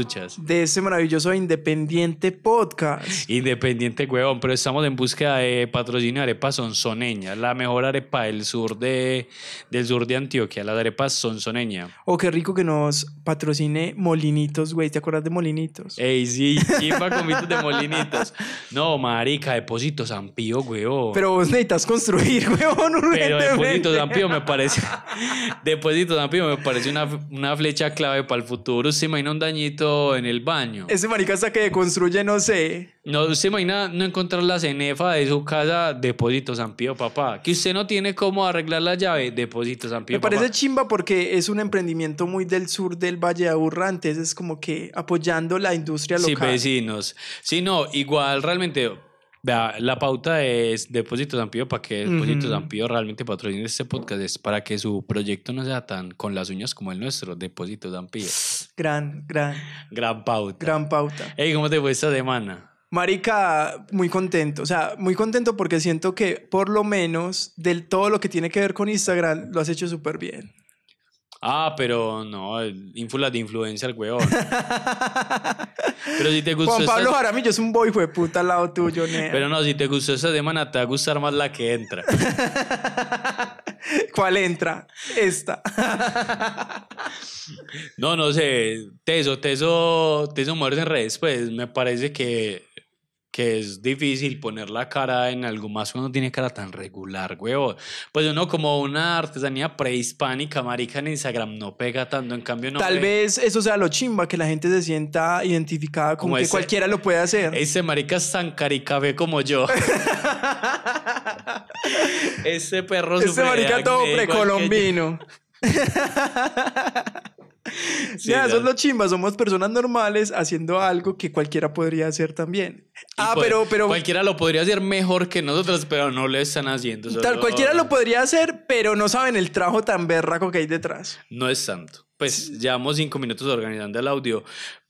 escuchas? De este maravilloso Independiente Podcast. Independiente, huevón, pero estamos en búsqueda de patrocinio de arepas sonsoneña, la mejor arepa del sur de, del sur de Antioquia, las arepas sonsoneña. Oh, qué rico que nos patrocine Molinitos, güey. ¿Te acuerdas de Molinitos? Ey, sí, chimba comitos de molinitos. No, marica, Depósito San Pío, huevón. Pero vos necesitas construir, huevón, Pero. Depósito San Pío me parece. Depósito San Pío me parece una, una flecha clave para el futuro. ¿Se imagina un dañito en el baño? Ese marica hasta que construye, no sé. No, ¿se imagina no encontrar la cenefa de su casa? Depósito San Pío, papá. Que usted no tiene cómo arreglar la llave. Depósito San Pío, Me parece chimba porque es un emprendimiento muy del sur del Valle de Aburrá, entonces es como que apoyando la industria Sí, local. vecinos. Sí, no, igual realmente. Vea, la pauta es Depósito San Pío para que Depósito Ujú. San Pío realmente patrocine este podcast. Es para que su proyecto no sea tan con las uñas como el nuestro. Depósito San Pío. Gran, gran, Gran pauta. gran pauta. Ey, ¿cómo te fue esta semana? Marica, muy contento. O sea, muy contento porque siento que por lo menos del todo lo que tiene que ver con Instagram lo has hecho súper bien. Ah, pero no, ínfulas de influencia el huevón. pero si te gustó Juan esta- Pablo Jaramillo es un boy puta al lado tuyo, nea. Pero no, si te gustó esta semana, te va a gustar más la que entra. ¿Cuál entra? Esta. No, no sé. Teso, teso, teso moverse en redes, pues me parece que, que es difícil poner la cara en algo más cuando tiene cara tan regular, huevo. Pues uno como una artesanía prehispánica, marica, en Instagram no pega tanto, en cambio no. Tal ve- vez eso sea lo chimba, que la gente se sienta identificada como Como que ese- cualquiera lo puede hacer. Ese marica es tan caricafé como yo. Ese perro de marica todo que precolombino. Sí, ya, eso es lo chimba. Somos personas normales haciendo algo que cualquiera podría hacer también. Y Ah, pues, pero, pero Cualquiera lo podría hacer mejor que nosotros, pero no lo están haciendo. tal, solo- cualquiera lo podría hacer, pero no saben el trabajo tan berraco que hay detrás. No es tanto. Pues llevamos cinco minutos organizando el audio,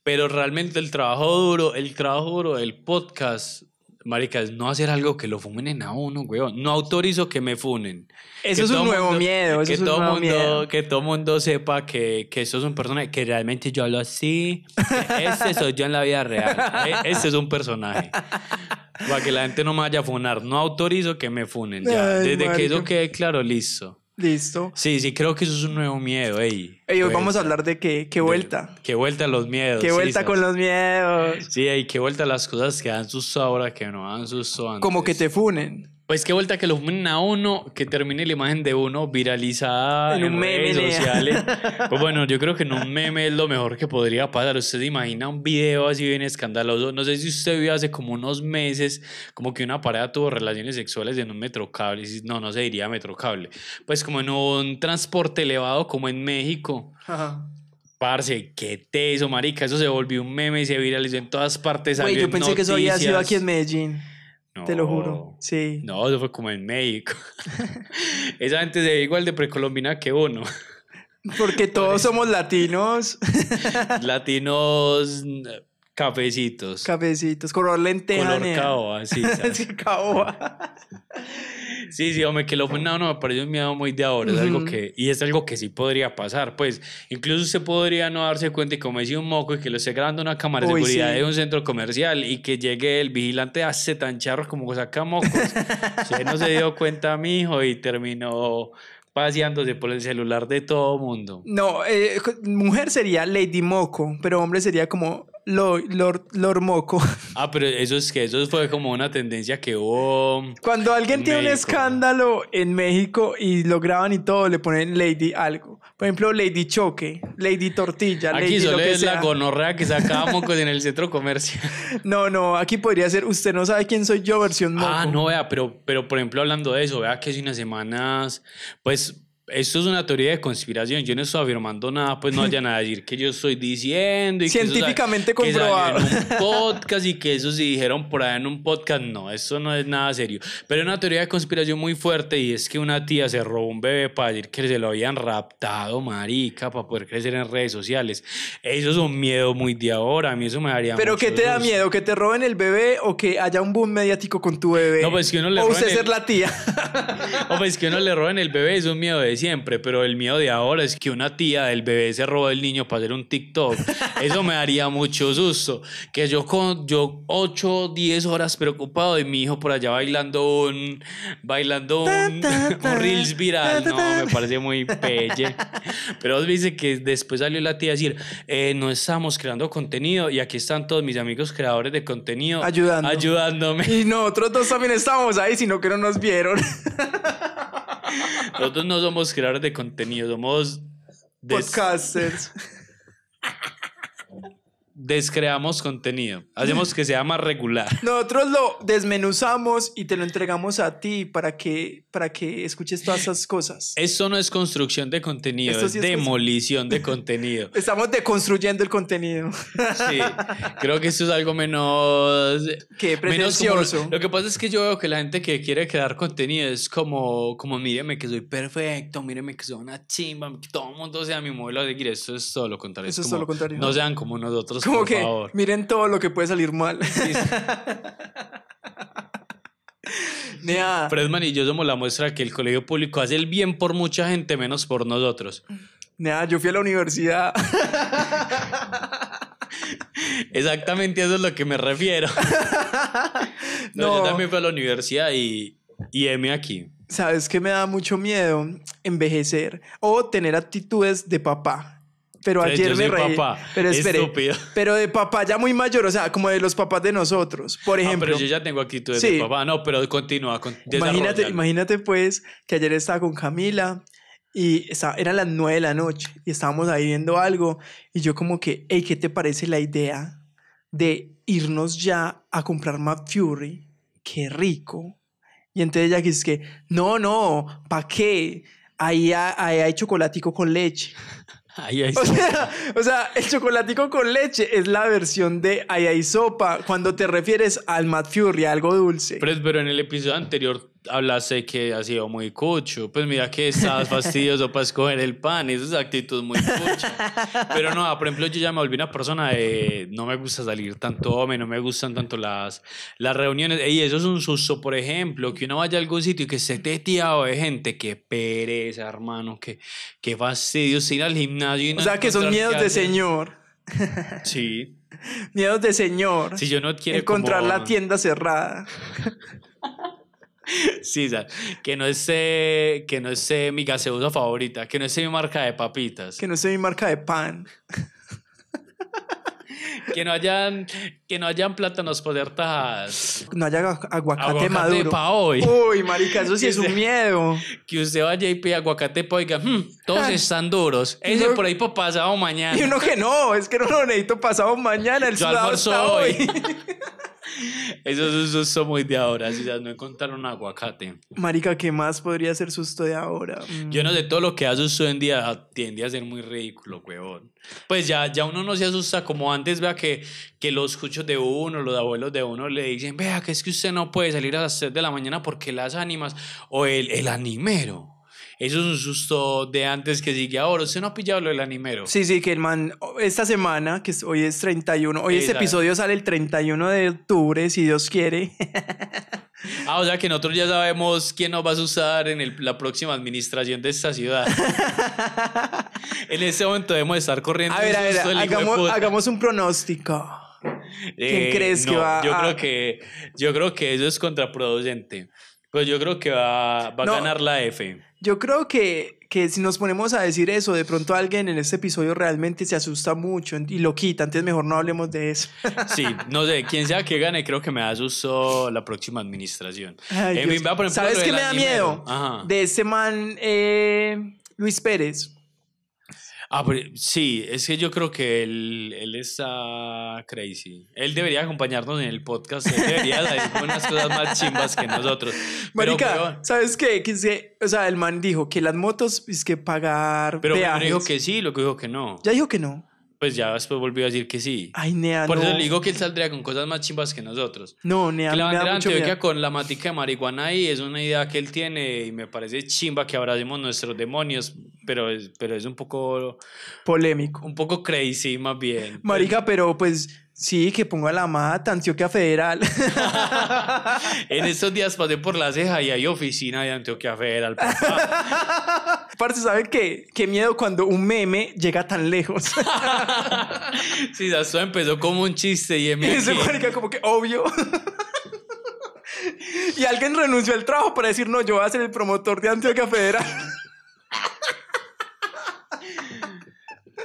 pero realmente el trabajo duro, el trabajo duro del podcast, marica, es no hacer algo que lo fumen a uno, weón. No autorizo que me funen. Eso Que es un nuevo mundo- miedo, eso que es un todo nuevo mundo, miedo. Que todo mundo sepa que, que eso es un personaje, que realmente yo hablo así. Este soy yo en la vida real. Este es un personaje. Para que la gente no me vaya a funar. No autorizo que me funen. Ya. Ay, Desde que eso quede claro, listo. Listo. Sí, sí, creo que eso es un nuevo miedo, ey. Ey, hoy vamos a hablar de qué, qué vuelta. Qué vuelta a los miedos. Qué vuelta con los miedos. Sí, y qué vuelta a las cosas que dan susto ahora que no dan susto antes. Como que te funen. Pues qué vuelta que lo funen a uno, que termine la imagen de uno viralizada En en, un meme, redes nea. sociales. Pues bueno, yo creo que en un meme es lo mejor que podría pasar. Usted se imagina un video así bien escandaloso. No sé si usted vio hace como unos meses como que una pareja tuvo relaciones sexuales en un metrocable. No, no se diría metrocable. Pues como en un transporte elevado como en México. Ajá. Parce, qué teso, marica. Eso se volvió un meme y se viralizó en todas partes. Güey, yo en pensé que eso había sido aquí en noticias. Te lo juro. Sí. No, eso fue como en México. Esa gente se ve igual de precolombina que uno. Porque todos somos latinos. Latinos cafecitos. Cafecitos, color lenteja. color caoba. Sí, caoba. Sí, sí, hombre, que lo fue no, me parece un miedo muy de ahora. Es algo que, y es algo que sí podría pasar. Pues, incluso usted podría no darse cuenta y como decía un moco y que lo esté grabando una cámara de Uy, seguridad sí. de un centro comercial y que llegue el vigilante hace tan charro como saca mocos. usted no se dio cuenta, mijo, y terminó paseándose por el celular de todo mundo. No, eh, mujer sería Lady Moco, pero hombre sería como Lo- Moco. Ah, pero eso es que eso fue como una tendencia que hubo. Cuando alguien En tiene un escándalo en México y lo graban y todo, le ponen Lady algo. Por ejemplo, Lady Choque, Lady Tortilla, Aquí Lady solo lo que es la gonorrea que sacábamos en el centro comercial. No, no, aquí podría ser Usted no sabe quién soy yo, versión Moco. Ah, no, vea, pero, pero por ejemplo, hablando de eso, vea que hace unas semanas, pues esto es una teoría de conspiración. Yo no estoy afirmando nada, pues no vayan a decir que yo estoy diciendo. Y que eso Científicamente que salió comprobado. en un podcast y que eso se dijeron por ahí en un podcast. No, eso no es nada serio. Pero es una teoría de conspiración muy fuerte y es que una tía se robó un bebé para decir que se lo habían raptado, marica, para poder crecer en redes sociales. Eso es un miedo muy de ahora. A mí eso me daría Pero ¿qué te da miedo? ¿Que te roben el bebé o que haya un boom mediático con tu bebé? No, pues que uno le O roben usted el- ser la tía. O pues que uno le roben el bebé es un miedo de de siempre, pero el miedo de ahora es que una tía del bebé se roba el niño para hacer un TikTok. Eso me daría mucho susto. Que yo con yo 8, 10 horas preocupado de mi hijo por allá bailando un bailando un, un reels viral. No, me parece muy pelle. Pero dice que después salió la tía a decir, eh, no estamos creando contenido y aquí están todos mis amigos creadores de contenido Ayudando. ayudándome. Y nosotros dos también estábamos ahí, sino que no nos vieron. Nosotros no somos creadores de contenido, somos des- Podcasters. descreamos contenido. Hacemos que sea más regular. Nosotros lo desmenuzamos y te lo entregamos a ti para que, para que escuches todas esas cosas. Esto no es construcción de contenido, es demolición de contenido. Estamos deconstruyendo el contenido. Sí, creo que esto es algo menos... Como- pretencioso. lo que pasa es que yo veo que la gente que quiere crear contenido es como, como míreme que soy perfecto, míreme que soy una chimba, que todo el mundo sea mi modelo a seguir. Esto es todo lo contrario. Eso es como, todo lo contrario. No sean como nosotros, Como por que favor. miren todo lo que puede salir mal. Sí, sí. Nea, Fredman y yo somos la muestra que el colegio público hace el bien por mucha gente, menos por nosotros. nea, yo fui a la universidad. Exactamente eso es lo que me refiero. No, No. yo también fui a la universidad y, y M aquí. ¿Sabes qué me da mucho miedo? Envejecer o tener actitudes de papá. Pero ayer me reí. papá, pero espere, estúpido. pero de papá ya muy mayor, o sea, como de los papás de nosotros. Por Ah, ejemplo, pero yo ya tengo actitudes Sí. de papá. No, pero continúa. Con, imagínate, imagínate pues que ayer estaba con Camila y estaba, eran las nueve de la noche y estábamos ahí viendo algo y yo como que, hey, ¿qué te parece la idea de irnos ya a comprar McFury? Qué rico. Y entonces ella dice que, no, no, ¿para qué? Ahí, ahí hay chocolatico con leche. Ahí, ahí O sea, o sea, el chocolatico con leche es la versión de ahí hay sopa cuando te refieres al McFury, a algo dulce. Pero, pero en el episodio anterior hablaste que ha sido muy cucho. Pues mira que estabas fastidioso para escoger el pan. Esa es actitud muy cucha. Pero no, por ejemplo, yo ya me volví una persona de no me gusta salir tanto, hombre, no me gustan tanto las, las reuniones. Y eso es un susto, por ejemplo, que uno vaya a algún sitio y que esté teteado de gente. Qué pereza, hermano. Qué, qué fastidio ir al gimnasio y no O sea, que son miedos de señor. Sí. Miedos de señor. Si yo no quiero encontrar como- la tienda cerrada. Sí, que no esté, que no esté mi gaseosa favorita, que no esté mi marca de papitas, Que no sea mi marca de pan. que no hayan, que no hayan plátanos poder tajadas. No haya agu- aguacate, Aguacate maduro. pa' hoy. Uy, marica, eso sí es un miedo. Que usted vaya y pida aguacate pa' oiga, "Hmm, todos están duros. Ese No. por ahí para pasado mañana. Y uno que no, es que no lo necesito pasado mañana. El Yo almuerzo hoy. hoy. Eso es un susto muy de ahora, si ya no encontraron aguacate. Marica, ¿qué más podría ser susto de ahora? Mm. Yo no sé, todo lo que da susto en día tiende a ser muy ridículo, huevón. Pues ya, ya uno no se asusta como antes, vea que, que los cuchos de uno, los abuelos de uno le dicen, vea que es que usted no puede salir a las 3 de la mañana porque las ánimas, o el, el animero. Eso es un susto de antes que sigue ahora. ¿Usted no ha pillado lo del animero? Sí, sí, que el man, esta semana, que hoy es 31, hoy este Exacto. episodio sale el 31 de octubre, si Dios quiere. Ah, o sea que nosotros ya sabemos quién nos va a asustar en el- la próxima administración de esta ciudad. en este momento debemos estar corriendo. A ver, a ver, hagamos, hagamos un pronóstico. ¿Quién crees que no, va yo a- creo que Yo creo que eso es contraproducente. Pues yo creo que va, va a No. ganar la F. Yo creo que, que si nos ponemos a decir eso, de pronto alguien en este episodio realmente se asusta mucho y lo quita, entonces mejor no hablemos de eso. Sí, no sé, quien sea que gane, creo que me da susto la próxima administración. Ay, fin, vea, por ejemplo, ¿Sabes qué me da animero. miedo? Ajá. De este man, eh, Luis Pérez. Ah, pero sí, es que yo creo que él, él está crazy. Él debería acompañarnos en el podcast. Él debería decir unas cosas más chimbas que nosotros. Pero, Marica, weón, ¿sabes qué? Que es que, o sea, el man dijo que las motos es que pagar pero peajes. dijo que sí, lo que dijo que no. Ya dijo que no. Pues ya después volvió a decir que sí. Ay, nea, Por no. eso le digo que él saldría con cosas más chimbas que nosotros. No, nea, Que la me da bandera mucho miedo. con la matica de marihuana ahí es una idea que él tiene y me parece chimba que abracemos nuestros demonios, pero es, pero es un poco, Polémico. un poco crazy más bien. Marica, pero pues Sí, que pongo a la mata, Antioquia Federal. en estos días pasé por la ceja y hay oficina de Antioquia Federal. papá. Parce, ¿sabe qué? Qué miedo cuando un meme llega tan lejos. sí, esto empezó como un chiste y marica como que obvio. y alguien renunció al trabajo para decir, no, yo voy a ser el promotor de Antioquia Federal.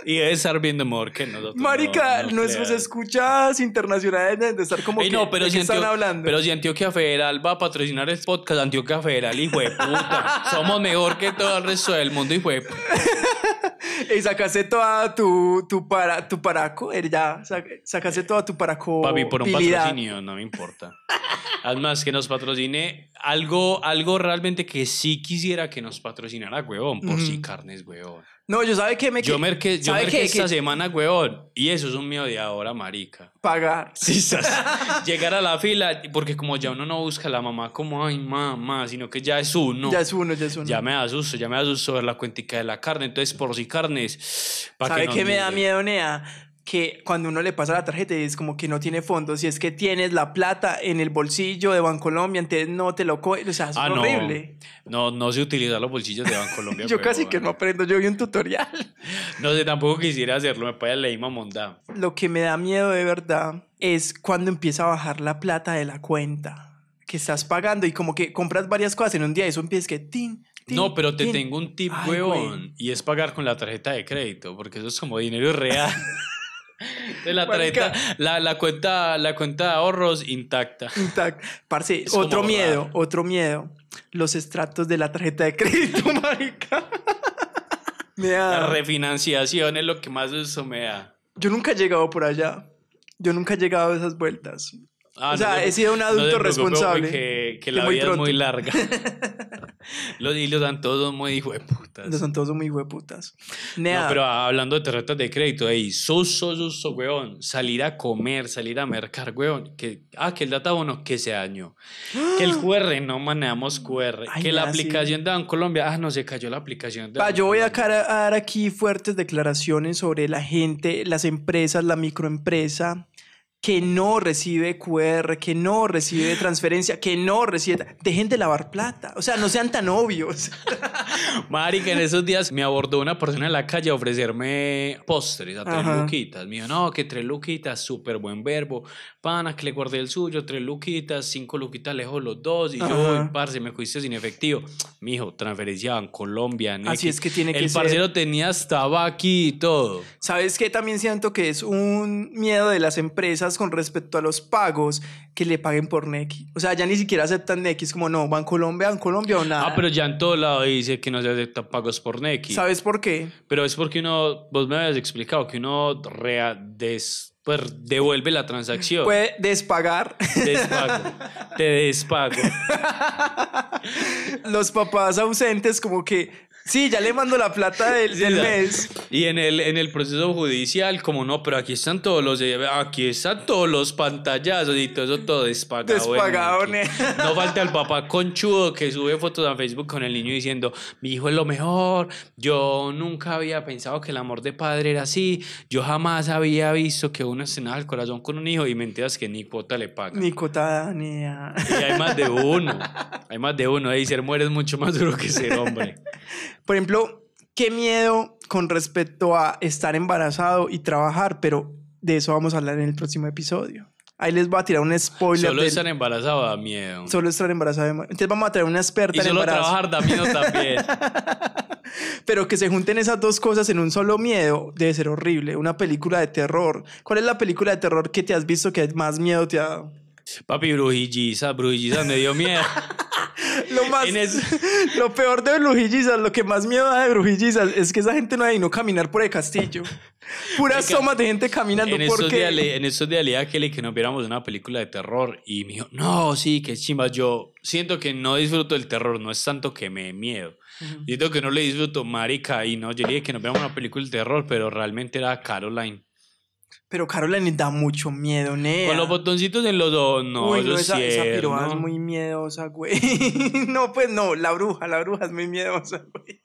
Y debe estar viendo mejor que nosotros. Marica, no, creas. escuchas internacionales deben de estar como Ey, que, no, pero ¿de si, qué están Antio- hablando? pero si Antioquia Federal va a patrocinar el podcast Antioquia Federal, hijo de puta. Somos mejor que todo el resto del mundo, hijo de puta. Y sacaste toda tu, tu, para, tu paraco, eh, ya, sac- sacaste toda tu paraco. Papi, por un patrocinio, no me importa. Además, que nos patrocine algo, algo realmente que sí quisiera que nos patrocinara, huevón. Por si carnes, huevón. No, yo sabe que me Yo merqué, yo ¿sabe merqué qué? esta Que semana, huevón. Y eso es un mío de ahora, marica. pagar. Sí. Llegar a la fila, porque como ya uno no busca a la mamá como, ay, mamá, sino que ya es uno. Ya es uno, ya es uno. Ya me da susto, ya me da susto ver la cuentica de la carne. Entonces, por si carnes. ¿Sabe nos qué me da miedo, Nea? Que cuando uno le pasa la tarjeta y es como que no tiene fondos, y es que tienes la plata en el bolsillo de Bancolombia, entonces no te lo coge, o sea, es Ah, no. horrible. No, no sé utilizar los bolsillos de Bancolombia. Yo casi que no aprendo, yo vi un tutorial. No sé, tampoco quisiera hacerlo, me puede leer mamondá. Lo que me da miedo de verdad es cuando empieza a bajar la plata de la cuenta que estás pagando y como que compras varias cosas en un día y eso empieza que tin, tin, No, pero te tin. tengo un tip, Ay, huevón, güey. y es pagar con la tarjeta de crédito, porque eso es como dinero real. De la tarjeta, la, la cuenta, la cuenta de ahorros intacta. Intact. Parce, Es otro miedo, raro. otro miedo. Los estratos de la tarjeta de crédito, marica. Me da- La refinanciación es lo que más eso me da. Yo nunca he llegado por allá. Yo nunca he llegado a esas vueltas. Ah, o sea, se- he sido un no adulto preocupe, responsable. Que, que la vida es muy larga. los hilos dan todos muy hijo de putas. Los son todos muy hueputas. No, pero hablando de tarjetas de crédito, ey, suso, suso, weón. Salir a comer, salir a mercar, weón. Que, ah, que el databono que se dañó. Que el QR, no manejamos QR. Ay, que la nea, sí. aplicación de Colombia, ah, no, se cayó la aplicación de Pa, yo voy a dar aquí fuertes declaraciones sobre la gente, las empresas, la microempresa que no recibe QR, que no recibe transferencia, que no recibe... Dejen de lavar plata. O sea, no sean tan obvios. Marica, en esos días me abordó una persona en la calle a ofrecerme postres a tres Ajá. luquitas. Me dijo, no, que tres luquitas, súper buen verbo. Pana, que le guardé el suyo, tres luquitas, cinco luquitas lejos los dos. Y yo, Ajá. "Uy, parce, me fuiste sin efectivo. Mijo, transferencia en Colombia. Así es que tiene que El ser. parcero tenía hasta aquí y todo. ¿Sabes qué? También siento que es un miedo de las empresas con respecto a los pagos que le paguen por Nequi. O sea, ya ni siquiera aceptan Nequi. Es como, no, Bancolombia, Bancolombia o nada. Ah, pero ya en todo lado dice que no se aceptan pagos por Nequi. ¿Sabes por qué? Pero es porque uno, vos me habías explicado que uno rea- des- pues, devuelve la transacción. Puede despagar. Despago. Te despago. los papás ausentes como que, sí, ya le mando la plata del, mes. Y en el, en el proceso judicial, como no, pero aquí están todos los, aquí están todos los pantallazos y todo eso todo despagado. Despagado. No falta el papá conchudo que sube fotos a Facebook con el niño diciendo, mi hijo es lo mejor, yo nunca había pensado que el amor de padre era así, yo jamás había visto que uno estrenaba el corazón con un hijo y mentiras que ni cuota le paga. Ni cotada, ni a- Y hay más de uno, hay más de uno, y ser mujer es mucho más duro que ser hombre. Por ejemplo, qué miedo con respecto a estar embarazado y trabajar, pero de eso vamos a hablar en el próximo episodio. Ahí les voy a tirar un spoiler. Solo del- estar embarazado da miedo. Solo estar embarazado. Entonces vamos a traer una experta Y en solo embarazo. trabajar da miedo también. Pero que se junten esas dos cosas en un solo miedo debe ser horrible. Una película de terror. ¿Cuál es la película de terror que te has visto que más miedo te ha dado? Papi, brujilliza, brujilliza me dio miedo. Lo más, es- lo peor de Brujillizas, lo que más miedo da de Brujillizas es que esa gente no hay no caminar por el castillo. Puras tomas de gente caminando En estos, porque días, le- en estos días le dije que nos viéramos una película de terror y me dijo, no, sí, que chimba. Yo siento que no disfruto del terror, no es tanto que me dé miedo. Siento que no le disfruto, marica, y no, yo le dije que nos viéramos una película de terror, pero realmente era Caroline. Pero Caroline da mucho miedo, nea. Con los botoncitos en los ojos, no, Uy, no, es esa, esa piroa ¿no? es muy miedosa, güey. no, pues no, la bruja, la bruja es muy miedosa, güey.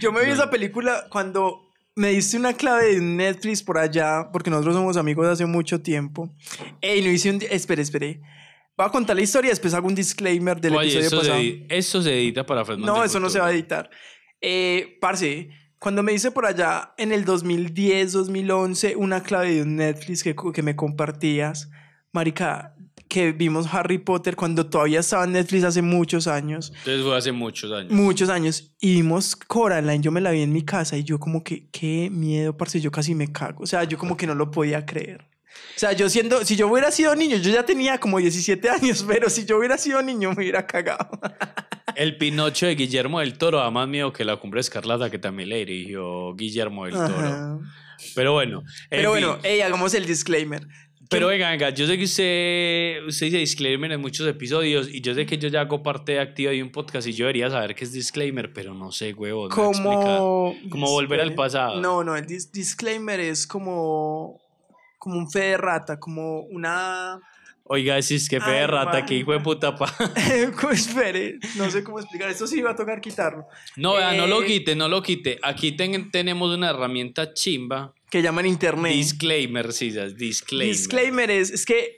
Yo me vi No. esa película cuando me diste una clave de Netflix por allá, porque nosotros somos amigos de hace mucho tiempo. Ey, no hice un... Espere, espere. Voy a contar la historia y después hago un disclaimer del Oye, episodio eso, pasado. se, eso se edita para Fred No, eso no se va a editar. Eh, parce, cuando me dice por allá en el 2010, 2011, una clave de un Netflix que, que me compartías, marica, que vimos Harry Potter cuando todavía estaba en Netflix hace muchos años, Entonces fue hace muchos años. muchos años, y vimos Coraline, yo me la vi en mi casa y yo como que, qué miedo, parce, yo casi me cago, o sea, yo como que no lo podía creer. O sea, yo siendo, si yo hubiera sido niño, yo ya tenía como 17 años, pero si yo hubiera sido niño me hubiera cagado. El Pinocho de Guillermo del Toro da más miedo que la Cumbre Escarlata que también le dirigió Guillermo del Toro. Ajá. Pero bueno. en Pero bueno, ey, hagamos el disclaimer. Pero venga, venga, yo sé que usted, usted dice disclaimer en muchos episodios y yo sé que yo ya hago parte activa de un podcast y yo debería saber qué es disclaimer, pero no sé, huevo. como Como volver al pasado. No, no, el dis- disclaimer es como como un fe de rata, como una Oiga, si es que fe de rata, que hijo de puta pa. Espere, no sé cómo explicar. Esto sí va a tocar quitarlo. No, vea, no lo Eh, quite, no lo quite. Aquí ten- tenemos una herramienta chimba. Que llaman internet. Disclaimer, sí, disclaimer. Disclaimer es, es que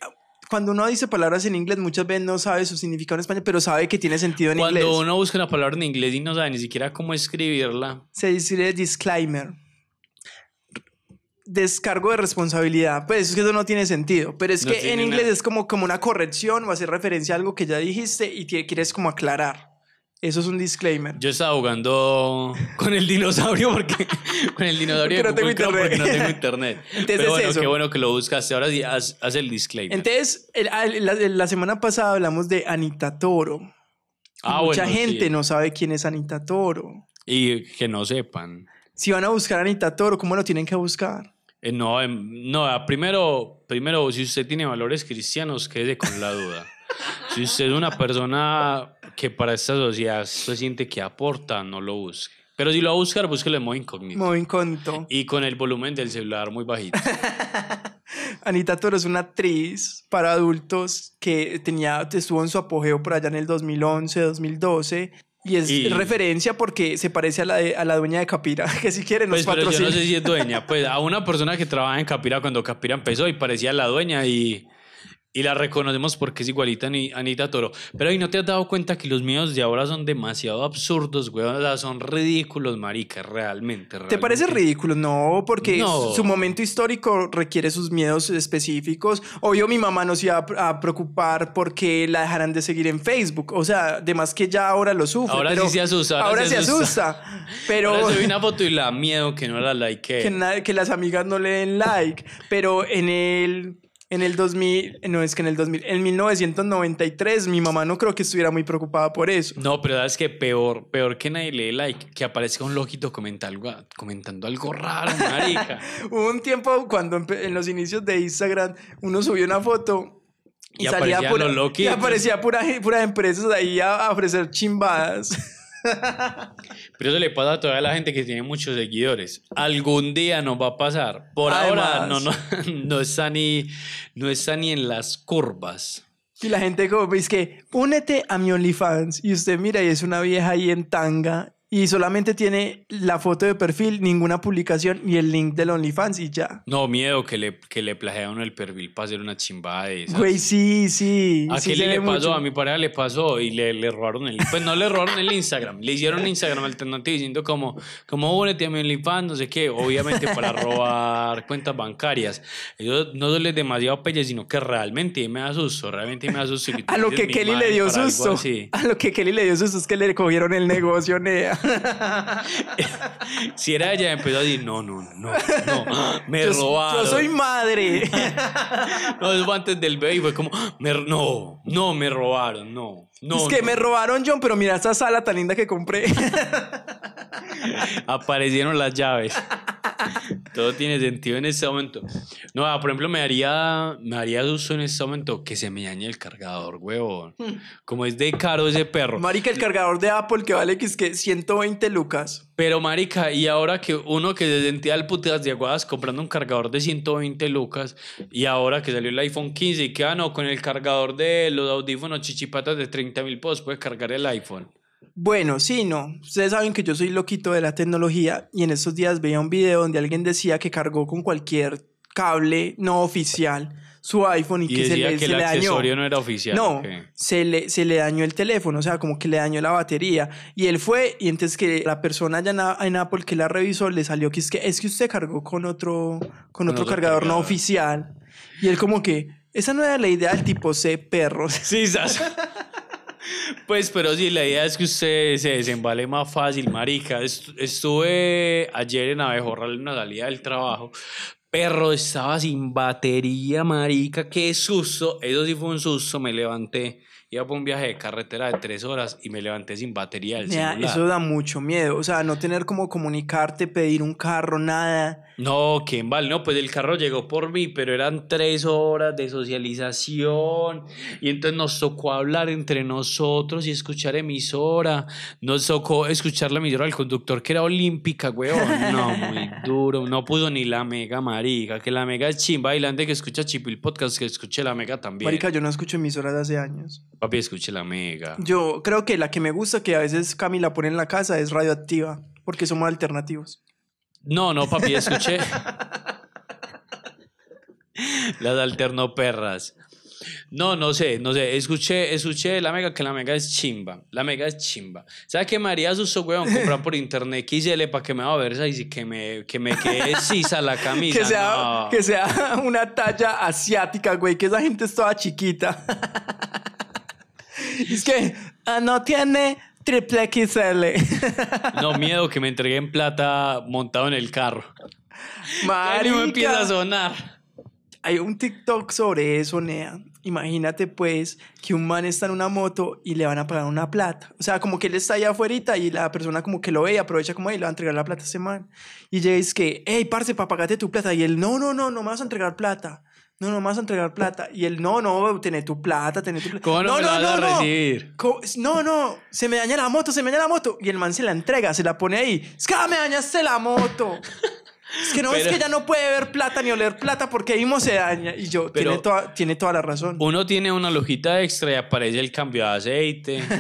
cuando uno dice palabras en inglés, muchas veces no sabe su significado en español, pero sabe que tiene sentido en Cuando inglés. uno busca una palabra en inglés y no sabe ni siquiera cómo escribirla, Se dice disclaimer. Descargo de responsabilidad. Pues es que eso no tiene sentido. Pero es No que en inglés nada. es como, como una corrección o hacer referencia a algo que ya dijiste y tie- quieres como aclarar. Eso es un disclaimer. yo estaba jugando con el dinosaurio porque con el dinosaurio Porque no tengo porque no tengo internet. Entonces Pero es bueno, eso. qué bueno que lo buscaste. Ahora sí, haz, haz el disclaimer. Entonces, el- el- la, la semana pasada hablamos de Anita Toro. Ah, mucha bueno, gente sí. no sabe quién es Anita Toro. Y que no sepan. Si van a buscar a Anita Toro, ¿cómo lo tienen que buscar? Eh, no, em, no, primero, primero, si usted tiene valores cristianos, quédese con la duda. si usted es una persona que para esta sociedad se siente que aporta, no lo busque. Pero si lo va a buscar, búsquelo en modo incógnito. Muy incógnito. Y con el volumen del celular muy bajito. Anita Toro es una actriz para adultos que tenía, estuvo en su apogeo por allá en el 2011, 2012. Y es Y- referencia porque se parece a la, de- a la dueña de Capira, que si quieren nos Pues, pero yo patrocina. no sé si es dueña. Pues a una persona que trabaja en Capira cuando Capira empezó y parecía la dueña y, y la reconocemos porque es igualita a Ani- Anita Toro. Pero ahí no te has dado cuenta que los míos de ahora son demasiado absurdos, güey. O sea, son ridículos, marica, realmente. ¿Te parece realmente. ridículo? No, porque No. su momento histórico requiere sus miedos específicos. Obvio, mi mamá nos iba a pr- a preocupar porque la dejaran de seguir en Facebook. O sea, además que ya ahora lo sufre. Ahora sí se asusta, ahora Ahora, se se asusta. asusta. Pero Ahora subí una foto y la miedo que no la like. que, na- que las amigas no le den like. Pero en el, en el 2000, no es que en el 2000, en 1993, mi mamá no creo que estuviera muy preocupada por eso. No, pero es que peor, peor que nadie le dé like, que aparezca un loquito algo- comentando algo raro, marica. Hubo un tiempo cuando en los inicios de Instagram uno subió una foto y, Y salía pura, y aparecía pura, puras empresas ahí a, a ofrecer chimbadas. Pero eso le pasa a toda la gente que tiene muchos seguidores. Algún día nos va a pasar. Por ahora no, no, no, está ni, no está ni en las curvas. Y la gente como es que únete a mi OnlyFans y usted mira y es una vieja ahí en tanga y solamente tiene la foto de perfil, ninguna publicación y el link del OnlyFans y ya. No, miedo que le, que le plagea a uno el perfil para hacer una chimbada de esas. Güey, sí, sí. ¿A sí qué le, le pasó? mucho. A mi pareja le pasó y le, le robaron el... Pues no le robaron el Instagram, le hicieron Instagram alternativo diciendo como, como únete a mi OnlyFans, no sé qué, obviamente para robar cuentas bancarias. Eso no es demasiado pelle, sino que realmente me da susto, realmente me da susto. A lo que Kelly le dio susto. A lo que Kelly le dio susto es que le cogieron el negocio, Nea. Si era ella, empezó a decir, no, no, no, no, me yo, robaron. yo soy madre. No, eso fue antes del bebé y fue como, me, no, no, me robaron, no, no. es que no". me robaron, John, pero mira esta sala tan linda que compré. Aparecieron las llaves. Todo tiene sentido en este momento. No, ah, por ejemplo, me haría, me haría susto en este momento que se me dañe el cargador, huevón. Como es de caro ese perro. Marica, el cargador de Apple que vale que es que 120 lucas. Pero, marica, y ahora que uno que se sentía al puteas de aguadas comprando un cargador de 120 lucas y ahora que salió el iPhone 15 y que, ah, no, con el cargador de los audífonos chichipatas de 30 mil pesos puedes cargar el iPhone. Bueno, sí, no. Ustedes saben que yo soy loquito de la tecnología y en estos días veía un video donde alguien decía que cargó con cualquier cable no oficial su iPhone y, Y que se le, que se el le dañó. accesorio no era oficial. No, ok. se le, se le dañó el teléfono, o sea, como que le dañó la batería. Y él fue, y entonces que la persona allá en, Apple que la revisó le salió que es que, es que usted cargó con otro, con otro otro cargador no cargador. oficial. Y él como que, esa no era la idea del tipo C, perros. Sí. Pues, pero sí, la idea es que usted se desembale más fácil, marica. Est- Estuve ayer en Abejorral en una salida del trabajo. Perro, estaba sin batería, marica. Qué susto. Eso sí fue un susto. Me levanté. Iba por un viaje de carretera de tres horas y me levanté sin batería del celular. eso da mucho miedo, o sea, no tener como comunicarte, pedir un carro, nada. No, qué mal, no, pues el carro llegó por mí, pero eran tres horas de socialización y entonces nos tocó hablar entre nosotros y escuchar emisora, nos tocó escuchar la emisora del conductor que era olímpica, weón, no, muy duro, no puso ni la mega marica, que la mega es chimba y la gente que escucha Chipil Podcast que escuche la mega también, Marica, yo no escucho emisoras de hace años. Papi escuche la mega. Yo creo que la que me gusta, que a veces Camila pone en la casa, es radioactiva, porque somos alternativos. No, no, papi, escuché. Las alterno perras. No, no sé, no sé. Escuché, escuché la mega que la mega es chimba. La mega es chimba. ¿Sabes qué me haría susto, weón? Comprar por internet XL para que me va a ver y que me, que me quede sisa la camisa. Que sea, no. que sea una talla asiática, güey, que esa gente es toda chiquita. Es que ah, no tiene triple XL. No, miedo que me entreguen plata montado en el carro. No empieza a sonar. Hay un TikTok sobre eso, Nea. Imagínate, pues, que un man está en una moto y le van a pagar una plata. O sea, como que él está allá afuera y la persona como que lo ve y aprovecha como, y le va a entregar la plata a ese man. Y llega y es que, hey, parce, para pagarte tu plata. Y él, no, no, no, no me vas a entregar plata. No, no me vas a entregar plata. Y él, no, no, tener tu plata, tener tu plata. ¿Cómo no, me la vas a recibir? Co- No, no, se me daña la moto, se me daña la moto. Y el man se la entrega, se la pone ahí. Es que ah, me dañaste la moto. Es que no, es que ya no puede ver plata ni oler plata porque mismo se daña. Y yo, Pero- tiene, toda, tiene toda la razón. Uno tiene una lojita extra y aparece el cambio de aceite.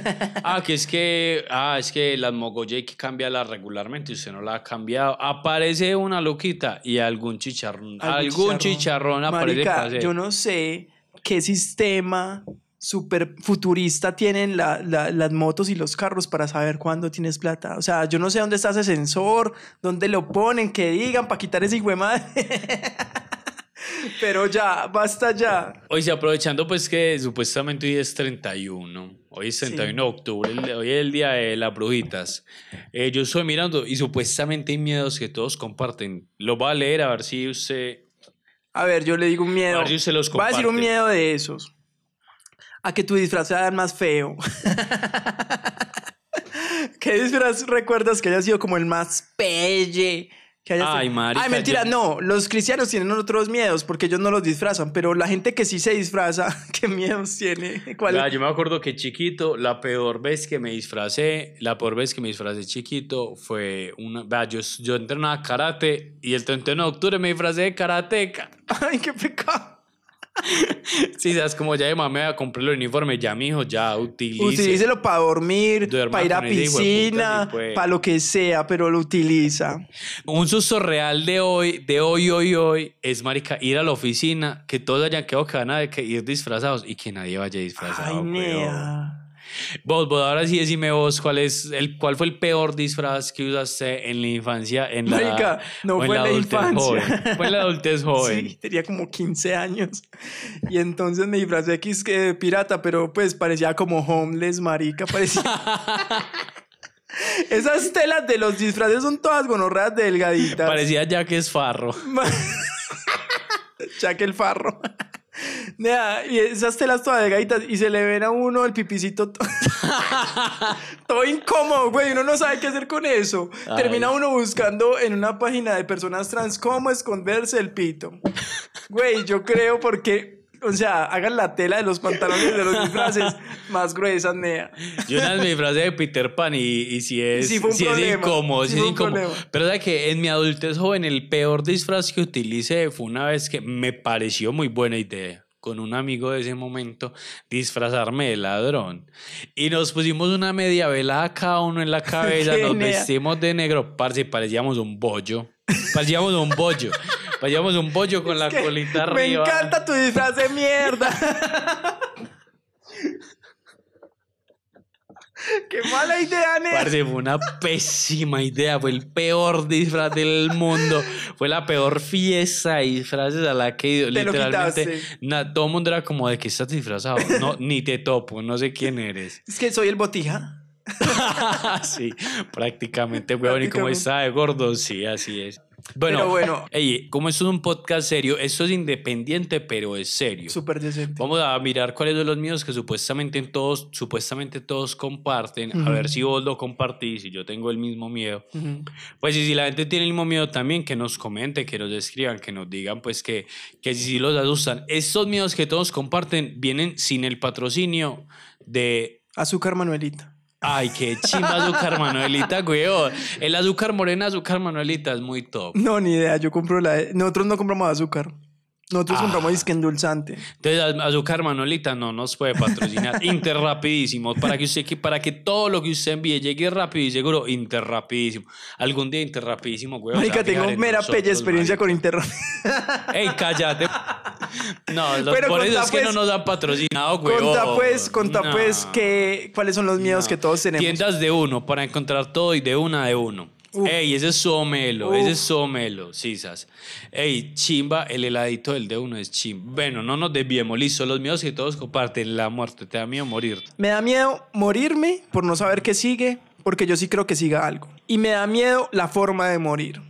Ah, que es que, ah, es que las mogolla hay que cambiarla regularmente y usted no la ha cambiado. Aparece una loquita y algún chicharrón, algún, chicharrón, aparece Marica, yo no sé qué sistema súper futurista tienen la- la- las motos y los carros para saber cuándo tienes plata. O sea, yo no sé dónde está ese sensor, dónde lo ponen, que digan para quitar ese madre. Pero ya, basta ya. Hoy sí, aprovechando pues que supuestamente hoy es 31, hoy es 31 de octubre, hoy es el día de las brujitas. Eh, yo estoy mirando y supuestamente hay miedos que todos comparten. Lo voy a leer a ver si usted... A ver, yo le digo un miedo. A ver si usted los Voy a decir un comparte. miedo de esos. A que tu disfraz sea más feo. ¿Qué disfraz recuerdas que haya sido como el más pelle? Que haya Ay, sido- marica, Ay, mentira, yo- no. Los cristianos tienen otros miedos porque ellos no los disfrazan, pero la gente que sí se disfraza, ¿qué miedos tiene? ¿Cuál? Yo me acuerdo que chiquito, la peor vez que me disfracé, la peor vez que me disfracé chiquito fue una. Vea, yo, yo entrenaba karate y el 31 de octubre me disfracé de karateca. Ay, qué pecado. Sí, sabes, como ya de mamá a comprar el uniforme, ya mijo, ya utilice. Utilícelo para dormir, para ir a piscina, pues. para lo que sea, pero lo utiliza. Un susto real de hoy, de hoy, hoy, hoy, es, marica, ir a la oficina, que todos hayan quedado que van a ir disfrazados y que nadie vaya disfrazado. Ay. Vos, vos, ahora sí decime vos, ¿cuál, es el, ¿cuál fue el peor disfraz que usaste en la infancia? En la, Marica, no fue en la infancia. joven? Fue en la adultez joven. Sí, tenía como 15 años. Y entonces me disfrazé X que de pirata, pero pues parecía como homeless, marica, parecía... Esas telas de los disfraces son todas gonorreas delgaditas. Parecía Jack Esfarro. Jack el farro. Y esas telas todas delgaditas y se le ven a uno el pipicito to- todo incómodo, güey. Uno no sabe qué hacer con eso. Ay. Termina uno buscando en una página de personas trans cómo esconderse el pito. Güey, yo creo porque, o sea, hagan la tela de los pantalones de los disfraces más gruesas, Nea. Yo una vez me disfracé de Peter Pan y, y si es, Sí fue un sí es problema, incómodo, sí es incómodo. problema. Pero sabes que en mi adultez joven el peor disfraz que utilicé fue una vez que me pareció muy buena idea. Con un amigo de ese momento disfrazarme de ladrón. Y nos pusimos una media velada cada uno en la cabeza, nos vestimos de negro, parce, parecíamos un bollo. Parecíamos un bollo. Parecíamos un bollo con la colita Me arriba. encanta tu disfraz de mierda. Qué mala idea, Nea. Parce, fue una pésima idea. Fue el peor disfraz del mundo. Fue la peor fiesta de disfraces a la que. Te Literalmente, na- todo el mundo era como de que estás disfrazado. No, ni te topo, no sé quién eres. Es que soy el botija. sí, prácticamente, weón. Y como Prácticamente. está de gordo, sí, así es. Bueno, Pero bueno. ey, como esto es un podcast serio, esto es independiente, pero es serio. Súper decente. Vamos a mirar cuáles son los míos que supuestamente todos, supuestamente todos comparten. A Ujú. ver si vos lo compartís y yo tengo el mismo miedo. Pues y si la gente tiene el mismo miedo también, que nos comente, que nos escriban, que nos digan pues que, que si los asustan. Estos miedos que todos comparten vienen sin el patrocinio de... Azúcar Manuelita. Ay, qué chimba azúcar Manuelita, weón. El azúcar morena, azúcar Manuelita es muy top. No, ni idea. Yo compro la. Nosotros no compramos azúcar. Nosotros Ah. compramos disque endulzante. Entonces, az- azúcar Manuelita no nos puede patrocinar. Inter rapidísimo. Para que usted, para que todo lo que usted envíe llegue rápido y seguro, Inter rapidísimo. Algún día Inter rapidísimo, va Marica, tengo en mera nosotros, pella experiencia marica. con Internet. Ey, cállate. No, los- Pero por eso es que no pues, nos han patrocinado, güey. Conta pues, conta No, pues que, cuáles son los miedos no. que todos tenemos. Tiendas de uno para encontrar todo y de una de uno. Uf. Ey, ese es somelo, ese es Uf. somelo, sisas. Ey, chimba, el heladito del de uno es chimba. Bueno, no nos desviemos, listo. Los miedos que todos comparten, la muerte, te da miedo morir. Me da miedo morirme por no saber qué sigue, porque yo sí creo que siga algo. Y me da miedo la forma de morir.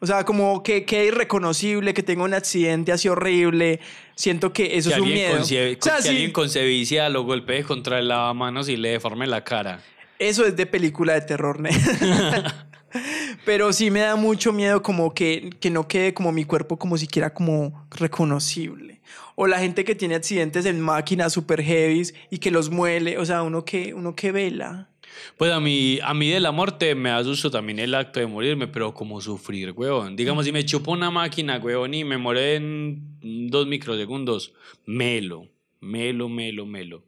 O sea, como que quede irreconocible, que tenga un accidente así horrible. Siento que eso que es un miedo. O sea, que sí, alguien con sevicia lo golpee contra el lavamanos y le deforme la cara. eso es de película de terror, ¿no? Pero sí me da mucho miedo como que, que no quede como mi cuerpo como siquiera como reconocible. O la gente que tiene accidentes en máquinas super heavies y que los muele. O sea, uno que, uno que vela. Pues a mí, a mí de la muerte me da susto también el acto de morirme, pero como sufrir, huevón. Digamos, si me chupo una máquina, huevón, y me muere en dos microsegundos, melo, melo, melo, melo.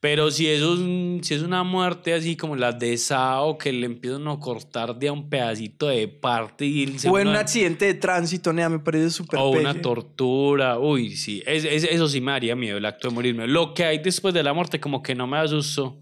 Pero si es, un, si es una muerte así como la de Sao, que le empiezan a cortar de a un pedacito de parte y se O en un accidente de tránsito, nea, me parece súper o una tortura, uy, sí, es, es- eso sí me haría miedo, el acto de morirme. Lo que hay después de la muerte como que no me asusto,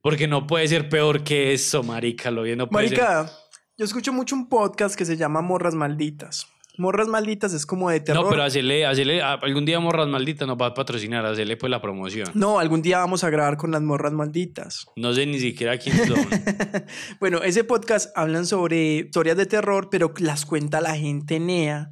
porque no puede ser peor que eso, marica, lo bien no puede ser. Marica, yo escucho mucho un podcast que se llama Morras Malditas. Morras Malditas es como de terror. No, pero hacerle, hacerle, a- algún día Morras Malditas nos va a patrocinar, hacerle pues la promoción. No, algún día vamos a grabar con las morras malditas. No sé ni siquiera quiénes son. Bueno, ese podcast hablan sobre historias de terror, pero las cuenta la gente nea.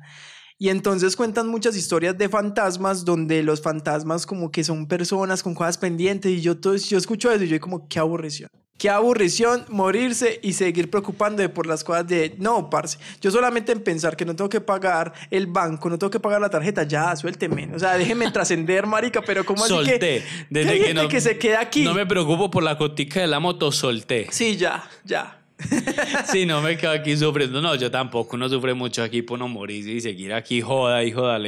Y entonces cuentan muchas historias de fantasmas donde los fantasmas como que son personas con cosas pendientes y yo, todo, yo escucho eso y yo como, qué aburrición. Qué aburrición morirse y seguir preocupándome por las cosas de, no, parce, yo solamente en pensar que no tengo que pagar el banco, no tengo que pagar la tarjeta, ya, suélteme. O sea, déjeme trascender, marica, pero ¿cómo así que, solté. Desde hay que, no, que se queda aquí? No me preocupo por la cotica de la moto, solté. Sí, ya, ya. Sí, no me quedo aquí sufriendo. No, yo tampoco. Uno sufre mucho aquí por no morirse y seguir aquí joda y joda.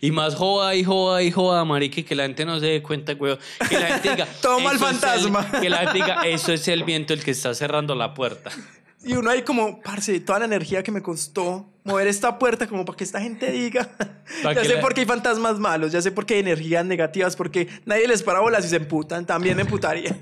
Y más joda y joda y joda, marica, que la gente no se dé cuenta, güey. Que la gente diga... Toma el "Eso es el-". fantasma. que la gente diga, eso es el viento el que está cerrando la puerta. Y uno ahí como, parce, toda la energía que me costó mover esta puerta como para que esta gente diga. Ya sé la- por qué hay fantasmas malos, ya sé por qué hay energías negativas, porque nadie les para bolas y se emputan. También me emputaría.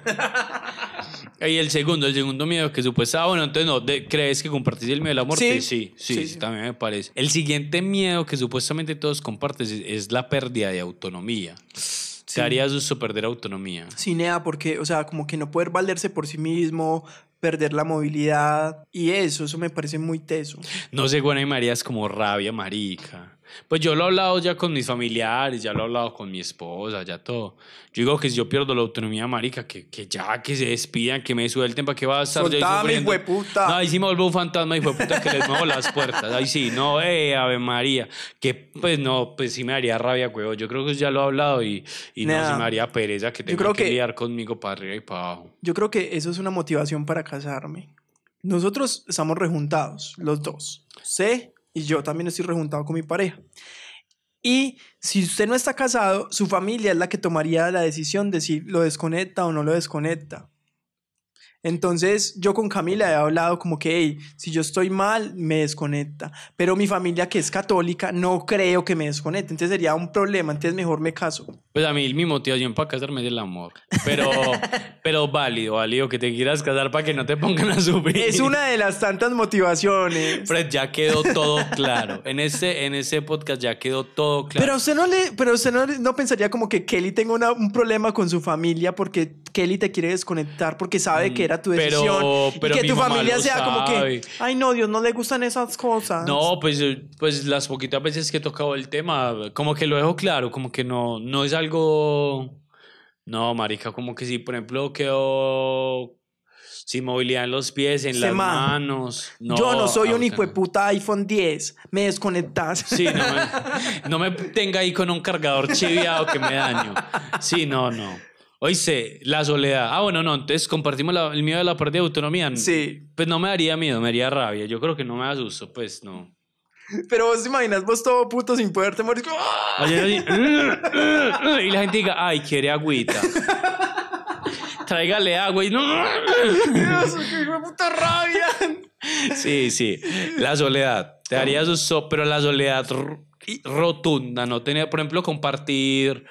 Y el segundo, el segundo miedo que supuestamente... Ah, bueno, entonces no, de- ¿crees que compartís el miedo de la muerte? Sí. Sí, sí, Sí, sí, sí. también me parece. El siguiente miedo que supuestamente todos comparten es, es la pérdida de autonomía. Sí. Te haría susto perder autonomía. Cinea, porque, o sea, como que no poder valerse por sí mismo, perder la movilidad. Y eso, eso me parece muy teso. No sé, Juana y María es como rabia, marica. Pues yo lo he hablado ya con mis familiares, ya lo he hablado con mi esposa, ya todo. Yo digo que si yo pierdo la autonomía, marica, que, que ya, que se despidan, que me suelten, ¿para qué va a estar yo ahí Soltame, hueputa. No, ahí sí me vuelvo un fantasma, hijo puta, que les muevo las puertas. Ahí sí, no, eh, Ave María. Que, pues no, pues sí me haría rabia, huevo. Yo creo que ya lo he hablado y, y no, Nah. sí me haría pereza que tenga que, que- lidiar conmigo para arriba y para abajo. Yo creo que eso es una motivación para casarme. Nosotros estamos rejuntados, los dos. Sé y yo también estoy rejuntado con mi pareja. Y si usted no está casado, su familia es la que tomaría la decisión de si lo desconecta o no lo desconecta. Entonces, yo con Camila he hablado como que, hey, si yo estoy mal, me desconecta. Pero mi familia, que es católica, no creo que me desconecte. Entonces sería un problema. Entonces, mejor me caso. Pues a mí mi motivación para casarme es el amor. Pero, pero válido, válido que te quieras casar para que no te pongan a sufrir. Es una de las tantas motivaciones. Fred, ya quedó todo claro. En ese, en ese podcast ya quedó todo claro. Pero usted no le, pero usted no, no pensaría como que Kelly tenga una- un problema con su familia porque Kelly te quiere desconectar porque sabe que era tu Mm, pero- decisión. pero y que tu familia sea como sabe. que, ay no, Dios no le gustan esas cosas. No, pues, eh, pues las poquitas veces que he tocado el tema, como que lo dejo claro, como que no, no es algo. No, marica, como que si, por ejemplo, quedo sin movilidad en los pies, en Se las ma. manos. No, Yo no soy un hijo de puta iPhone 10. Me desconectas. Sí, no me, no me tenga ahí con un cargador chiviado que me daño. Sí, no, no. Oíste, la soledad. Ah, bueno, no, entonces compartimos la- el miedo de la pérdida de autonomía. Sí. Pues no me daría miedo, me daría rabia. Yo creo que no me da susto, pues no. Pero vos te imaginas vos todo puto sin poderte morir. ¡ah! Oye, así, y la gente diga, ay, quiere agüita. Tráigale agua y no. Dios, qué puta rabia. Sí, sí. La soledad. Te daría susto, pero la soledad rotunda, no tener, por ejemplo, compartir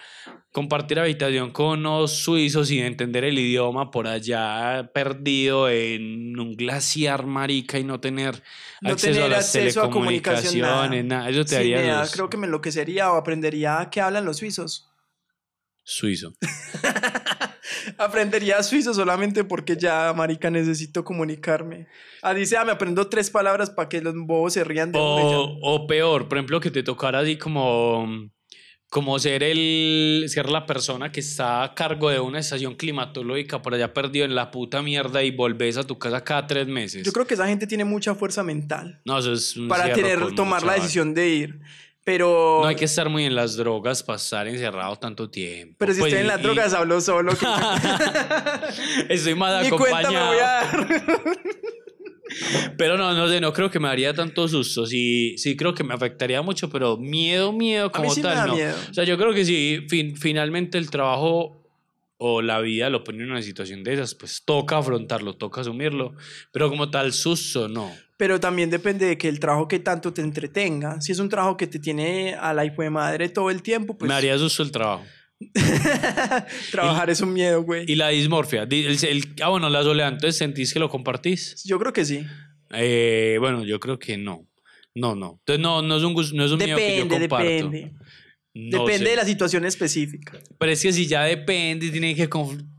compartir habitación con unos suizos sin entender el idioma por allá perdido en un glaciar marica y no tener No acceso tener a las acceso a comunicación, nada. telecomunicaciones, nada. Eso te Sí, da- susto. creo que me enloquecería o aprendería qué hablan los suizos. suizo. Aprendería suizo solamente porque ya, marica, necesito comunicarme. Ah, dice, ah, me aprendo tres palabras para que los bobos se rían de. O, o peor, por ejemplo, que te tocara así como, como ser, el, ser la persona que está a cargo de una estación climatológica por allá perdido en la puta mierda y volvés a tu casa cada tres meses. Yo creo que esa gente tiene mucha fuerza mental no, eso es un para tener, tomar la decisión de ir. Pero, No hay que estar muy en las drogas para estar encerrado tanto tiempo. pero si Pues, estoy en y- las y- drogas, hablo solo. que- Estoy me acompañado. Pero no, no sé, no creo que me daría tanto susto. Sí, sí creo que me afectaría mucho, pero miedo, miedo como sí tal, no. miedo. O sea, yo creo que si fin- finalmente el trabajo o la vida lo pone en una situación de esas, pues toca afrontarlo, toca asumirlo. Pero como tal, susto, no. Pero también depende de que el trabajo que tanto te entretenga. Si es un trabajo que te tiene a la hijo de madre todo el tiempo, pues me haría susto el trabajo. trabajar es un miedo, güey. Y la dismorfia. di- el- el- ah, bueno, la soledad, entonces sentís que lo compartís. Yo creo que sí. Eh, bueno, yo creo que no. No, no. Entonces no, no es un, no es un miedo que yo Depende, comparto. depende. No depende sé. de la situación específica. Pero es que si ya depende, tiene que,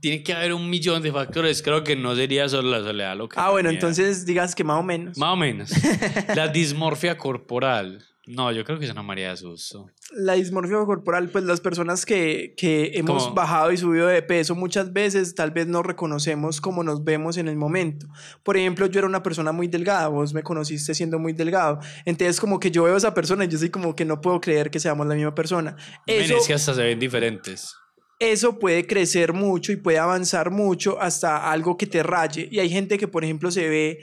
tiene que haber un millón de factores. Creo que no sería solo la soledad lo que. Ah, bueno, entonces digas que más o menos. Más o menos. la dismorfia corporal. No, yo creo que eso no me haría susto. La dismorfia corporal, pues las personas que, que hemos bajado y subido de peso muchas veces, tal vez no reconocemos cómo nos vemos en el momento. Por ejemplo, yo era una persona muy delgada, vos me conociste siendo muy delgado. Entonces, como que yo veo a esa persona y yo soy como que no puedo creer que seamos la misma persona. Men, Eso, Es que hasta se ven diferentes. eso puede crecer mucho y puede avanzar mucho hasta algo que te raye. Y hay gente que, por ejemplo, se ve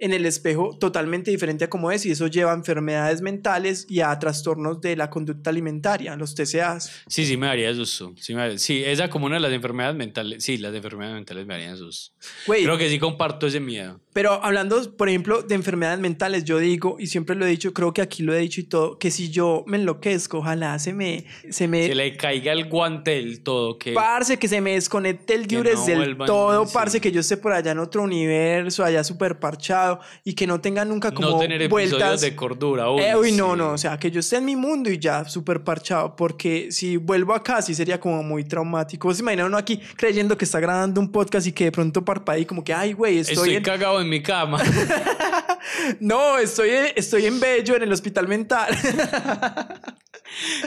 en el espejo totalmente diferente a como es y eso lleva a enfermedades mentales y a trastornos de la conducta alimentaria, los TCAs. Sí, sí me daría susto. Sí, me daría- sí, esa como una de las enfermedades mentales. Sí, las enfermedades mentales me harían susto. Güey, Creo que sí comparto ese miedo. Pero hablando, por ejemplo, de enfermedades mentales, yo digo, y siempre lo he dicho, creo que aquí lo he dicho y todo, que si yo me enloquezco, ojalá se me, se me, Se le caiga el guante del todo. Que... Parce, que se me desconecte el diures no del todo, sí. parce, que yo esté por allá en otro universo, allá súper parchado y que no tenga nunca como no tener vueltas. de cordura. Uy, Eh, uy, no, sí. no, o sea, que yo esté en mi mundo y ya súper parchado, porque si vuelvo acá sí sería como muy traumático. ¿Vos se imaginan uno aquí creyendo que está grabando un podcast y que de pronto parpadea y como que, ay, güey, estoy, Estoy en... cagado en mi cama. No, estoy, estoy en Bello, en el hospital mental.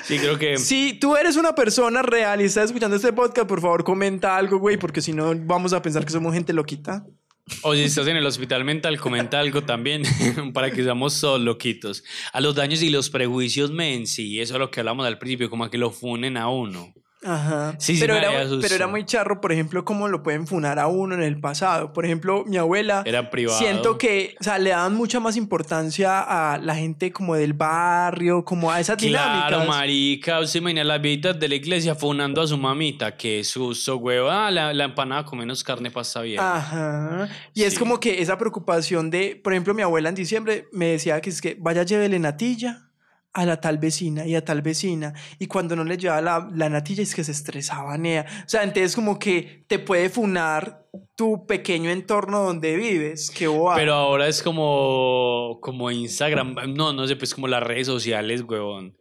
Sí, creo que. si tú eres una persona real y estás escuchando este podcast, por favor comenta algo, güey, porque si no vamos a pensar que somos gente loquita. O si estás en el hospital mental, comenta algo también para que seamos todos loquitos. A los daños y los prejuicios, men, sí, eso es lo que hablamos al principio, como a que lo funen a uno. Ajá. Sí, sí pero, me era, pero era muy charro, por ejemplo, cómo lo pueden funar a uno en el pasado. Por ejemplo, mi abuela. Era privado. Siento que, o sea, le daban mucha más importancia a la gente como del barrio, como a esas dinámicas. Claro, marica, usted imagina las viejitas de la iglesia funando a su mamita, qué susto, huevo. Ah, la, la empanada con menos carne pasa bien. Ajá. Y es Sí. como que esa preocupación de, por ejemplo, mi abuela en diciembre me decía que es que vaya, llévele natilla a la tal vecina y a tal vecina. Y cuando no le llevaba la, la natilla es que se estresaba, Nea. O sea, entonces como que te puede funar tu pequeño entorno donde vives. Qué boba. Pero ahora es como, como Instagram, no, no sé, pues como las redes sociales, huevón.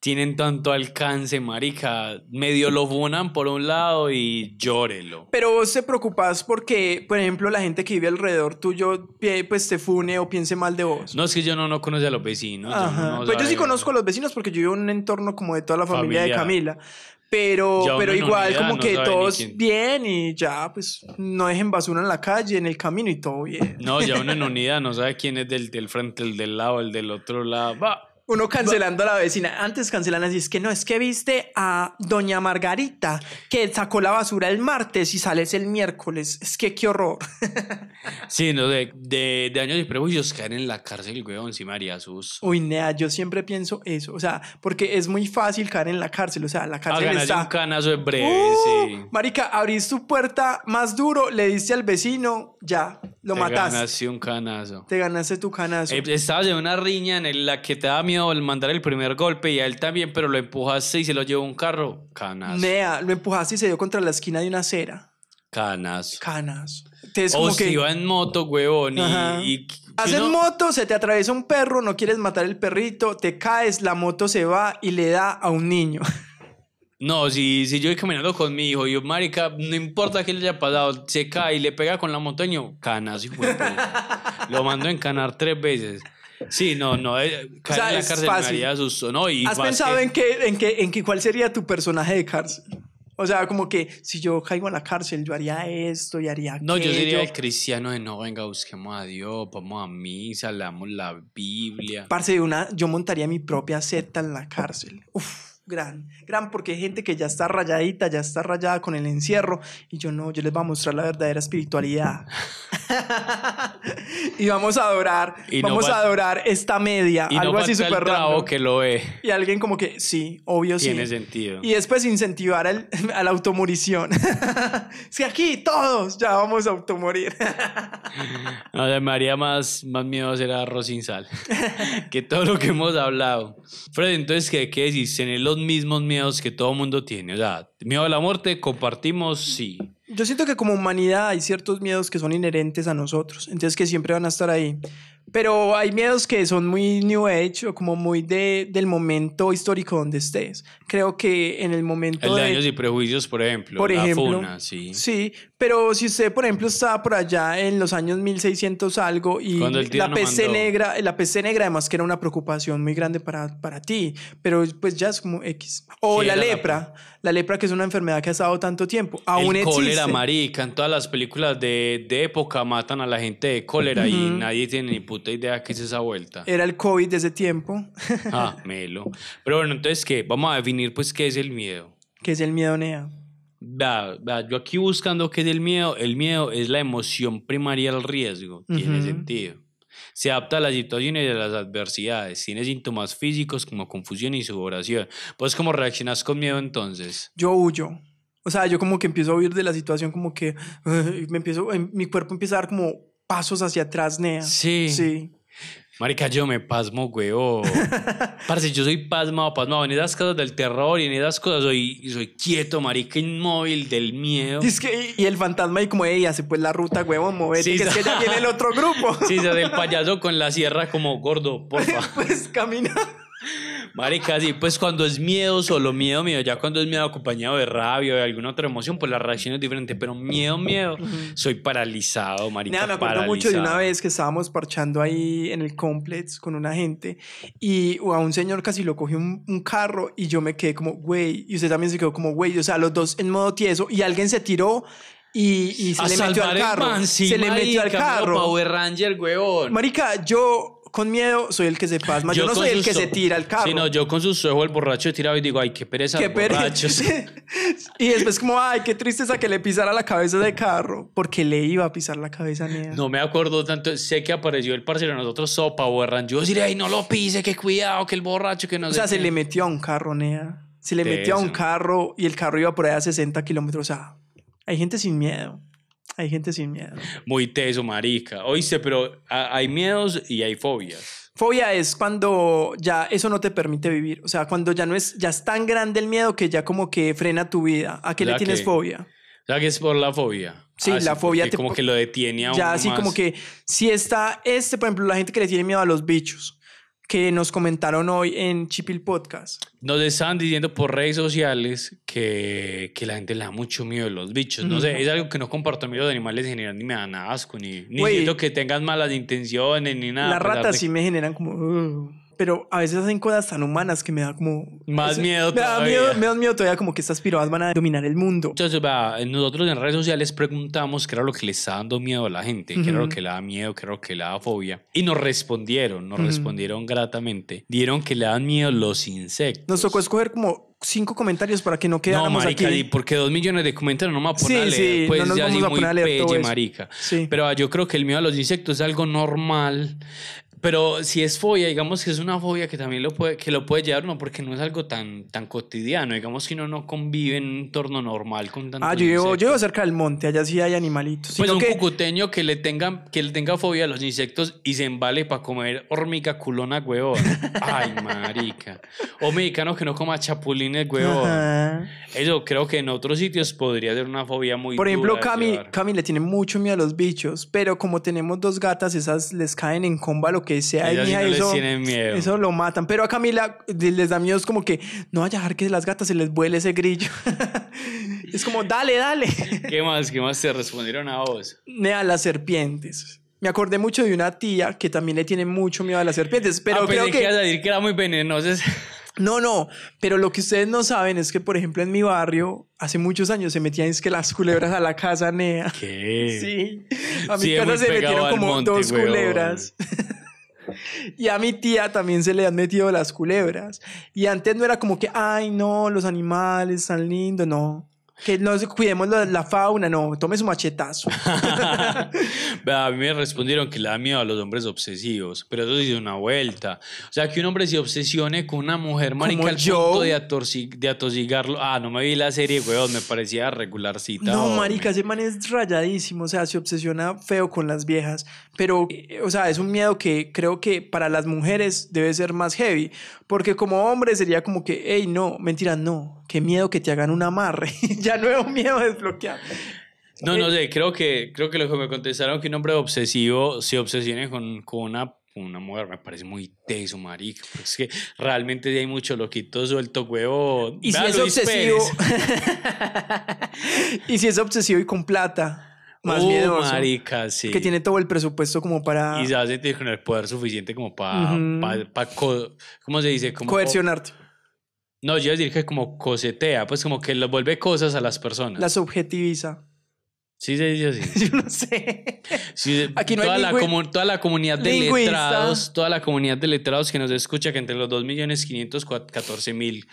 Tienen tanto alcance, marica. Medio lo funan por un lado y llórelo. Pero vos te preocupas porque, por ejemplo, la gente que vive alrededor tuyo pi- pues te fune o piense mal de vos. No es que yo no, no conoce a los vecinos. yo Ajá. no pues yo sí conozco a los vecinos porque yo vivo en un entorno como de toda la familia de Familiar. Camila. Pero, Ya pero igual como no que todos quién. bien y ya, pues no dejen basura en la calle, en el camino y todo bien. No, ya uno en unidad no sabe quién es del, del frente, el del lado, el del otro lado. Va. Uno cancelando a la vecina. Antes cancelan así, es que no, es que viste a doña Margarita que sacó la basura el martes y sales el miércoles. Es que qué horror. Sí, no, de, de, de años y prejuicios caer en la cárcel, huevón, sí me haría sus. Uy, nea, yo siempre pienso eso. O sea, porque es muy fácil caer en la cárcel. O sea, la cárcel ganarse está... un canazo de breve, Uh, sí. Marica, abrís tu puerta más duro, le diste al vecino, ya, lo Te mataste. ganaste un canazo. Te ganaste tu canazo. Eh, estabas en una riña en la que te da miedo el mandar el primer golpe y a él también, pero lo empujaste y se lo llevó un carro. Canazo. Nea, lo empujaste y se dio contra la esquina de una acera. Canazo. Canas. Entonces, O como si que iba en moto, huevón, y, Ajá. y- Vas en moto, se te atraviesa un perro, no quieres matar el perrito, te caes, la moto se va y le da a un niño. No, si, si yo voy caminando con mi hijo y yo, marica, no importa qué le haya pasado, se cae y le pega con la montaña, canas, hijo de puta. Lo mando a encanar tres veces. Sí, no, no, eh, caer sea, en la cárcel fácil. me haría susto, ¿no? Y ¿Has pensado que- en qué, en qué, en qué, cuál sería tu personaje de cárcel? O sea, como que si yo caigo en la cárcel, yo haría esto y haría No, yo sería el cristiano de no, venga, busquemos a Dios, vamos a misa, leamos la Biblia. Parce, de una, yo montaría mi propia secta en la cárcel. Uf, gran, gran, porque hay gente que ya está rayadita, ya está rayada con el encierro, y yo no, yo les voy a mostrar la verdadera espiritualidad. y vamos a adorar, Y vamos a adorar esta media, Y algo no así súper random. que lo ve. Y alguien como que, sí, obvio sí. Tiene sentido. Y después incentivar al- a la automorición. es que aquí todos ya vamos a automorir. No, o sea, me haría más, más miedo hacer arroz sin sal que todo lo que hemos hablado. Fred, entonces, ¿qué, qué decís? Tener los mismos miedos que todo mundo tiene. O sea, miedo a la muerte, compartimos, sí. Yo siento que como humanidad hay ciertos miedos que son inherentes a nosotros, entonces que siempre van a estar ahí. Pero hay miedos que son muy New Age o como muy de, del momento histórico donde estés. Creo que en el momento El de de... años y prejuicios, por ejemplo. Por la ejemplo, funa, sí. Sí, pero si usted, por ejemplo, estaba por allá en los años 1600 algo y la peste mandó. negra, la peste negra además que era una preocupación muy grande para, para ti, pero pues ya es como X. O Sí, la era la- lepra, la, lepra que es una enfermedad que ha estado tanto tiempo, aún el existe. cólera, marica. En todas las películas de, de época matan a la gente de cólera y nadie tiene ni puta idea qué es esa vuelta. Era el COVID de ese tiempo, Ah, melo. Pero bueno, entonces, ¿qué? Vamos a definir, pues, qué es el miedo. que es el miedo nea. Vea, vea, yo aquí buscando qué es el miedo. El miedo es la emoción primaria al riesgo. Tiene sentido. Se adapta a las situaciones y a las adversidades. Tiene síntomas físicos como confusión y sudoración. Pues, ¿cómo reaccionas con miedo entonces? Yo huyo. O sea, yo como que empiezo a huir de la situación, como que me empiezo, em, mi cuerpo empieza a dar como pasos hacia atrás, nea. Sí. Sí. Marica, yo me pasmo, huevo. Parce, yo soy pasmado, pasmado. En esas cosas del terror y en esas cosas soy, soy quieto, marica, inmóvil del miedo. Y, es que, y el fantasma ahí como, ey, hace pues la ruta, huevón, movete, Sí, que es que ya viene el otro grupo. Sí, el payaso con la sierra como gordo, porfa. pues camina. Marica, sí, pues cuando es miedo, solo miedo, miedo. Ya cuando es miedo acompañado de rabia o de alguna otra emoción, pues la reacción es diferente. Pero miedo, miedo, soy paralizado, marica. Nada, me acuerdo mucho de una paralizado. vez que estábamos parchando ahí en el complex con una gente y a un señor casi lo cogió un, un carro y yo me quedé como, güey, y usted también se quedó como, güey, o sea, los dos en modo tieso y alguien se tiró y, y se le metió al carro. man, sí, se le metió al marica, mero carro. Power Ranger, huevón. Marica, yo con miedo soy el que se pasma. Yo, no con soy el que se tira al carro. Sí, no, yo con sus ojos el borracho tirado y digo, ay, qué pereza Qué pereza. y después como, ay, qué tristeza que le pisara la cabeza de carro. Porque le iba a pisar la cabeza a Nea. No me acuerdo tanto, sé que apareció el parcero de nosotros, sopa, borran. Yo diré, ay, no lo pise, que cuidado, que el borracho, que no o sea, se qué". le metió a un carro, Nea. Se le metió a un carro y el carro iba por ahí a 60 kilómetros. O sea, hay gente sin miedo. Hay gente sin miedo. Muy teso, marica. Oíste, pero hay miedos y hay fobias. Fobia es cuando ya eso no te permite vivir. O sea, cuando ya no es, ya es tan grande el miedo que ya como que frena tu vida. ¿A qué le tienes que- fobia? O sea, que es por la fobia. Sí, la fobia te como que lo detiene a Ya así más. como que si está este, por ejemplo, la gente que le tiene miedo a los bichos, que nos comentaron hoy en Chipil Podcast. Nos estaban diciendo por redes sociales que, que la gente le da mucho miedo a los bichos. No sé, es algo que no comparto a mí los animales en general, ni me dan asco, ni, ni siento que tengan malas intenciones, ni nada. Las pesar ratas sí me generan como... pero a veces hacen cosas tan humanas que me da como... Más eso- miedo Me da todavía. miedo, me da miedo todavía como que estas piroas van a dominar el mundo. Entonces, vea, nosotros en redes sociales preguntamos qué era lo que le está dando miedo a la gente, qué era lo que le da miedo, qué era lo que le da fobia. Y nos respondieron, nos Ujú. respondieron gratamente. Dieron que le dan miedo los insectos. Nos tocó escoger como cinco comentarios para que no No, quedáramos marica, aquí. porque dos millones de comentarios no me voy a poner Sí, a leer, sí, pues no nos ya vamos así a muy pelle, marica. Sí. Pero ah, yo creo que el miedo a los insectos es algo normal. Pero si es fobia, digamos que es una fobia que también lo puede, que lo puede llevar uno porque no es algo tan, tan cotidiano. Digamos que uno no convive en un entorno normal con tantos Ah, yo vivo, yo vivo cerca del monte, allá sí hay animalitos. Pues Sino un que- cucuteño que le tenga, que le tenga fobia a los insectos y se embale para comer hormiga culona, huevón. Ay, marica. O mexicano que no coma chapulines, huevón. Ajá. Eso creo que en otros sitios podría ser una fobia muy Por ejemplo, dura Cami. Cami le tiene mucho miedo a los bichos, pero como tenemos dos gatas, esas les caen en comba lo que sea. mija, no eso, tienen miedo. eso lo matan. Pero a Camila les da miedo, es como que no vaya a dejar que las gatas se les vuele ese grillo. es como, dale, dale. ¿Qué más? ¿Qué más te respondieron a vos? Nea, las serpientes. Me acordé mucho de una tía que también le tiene mucho miedo a las serpientes, pero ah, creo que... que... ibas a decir que era muy venenosa. No, no, pero lo que ustedes no saben es que, por ejemplo, en mi barrio, hace muchos años se metían es que las culebras a la casa, Nea. ¿Qué? Sí, a mi Sí, casa se metieron como monte, dos huevón. culebras. Y a mi tía también se le han metido las culebras. Y antes no era como que, ay, no, los animales tan lindos, no. Que no se- cuidemos la, la fauna, no, tome su machetazo. A mí me respondieron que le da miedo a los hombres obsesivos, pero eso es una vuelta. O sea, que un hombre se obsesione con una mujer marica al yo. punto de, atorsi- de atosigarlo. Ah, no me vi la serie, weón, me parecía regularcita. No, hombre. marica, ese man es rayadísimo, o sea, se obsesiona feo con las viejas, pero, o sea, es un miedo que creo que para las mujeres debe ser más heavy, porque como hombre sería como que, hey, no, mentira, no, qué miedo que te hagan un amarre, ya nuevo miedo desbloqueado. No, no sé, creo que, creo que lo que me contestaron que un hombre obsesivo se obsesione con, con una, una mujer me parece muy teso, marica. porque es que realmente hay mucho loquito suelto, huevo. Y si es Luis obsesivo, y si es obsesivo y con plata, más Uh, miedoso, marica, sí. que tiene todo el presupuesto como para Y se va a sentir con el poder suficiente como para, Ujú. ¿cómo se dice? Como, coercionarte, No, yo iba a decir que como cosetea, pues como que le vuelve cosas a las personas. las objetiviza. Sí se dice así. Yo no sé. Sí, Aquí no hay toda, la lingüi- comu- toda la comunidad de lingüista. letrados, toda la comunidad de letrados que nos escucha, que entre los 2.514.000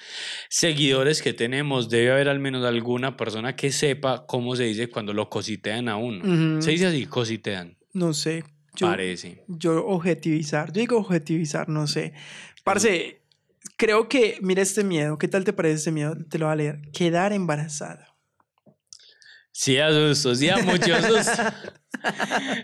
seguidores que tenemos, debe haber al menos alguna persona que sepa cómo se dice cuando lo cositean a uno. Se dice así, cositean, No sé. Yo, parece. yo objetivizar, yo digo objetivizar, no sé. Parce, creo que, mira este miedo, ¿qué tal te parece este miedo? Te lo voy a leer. Quedar embarazada. Sí, a susto, sí, a muchos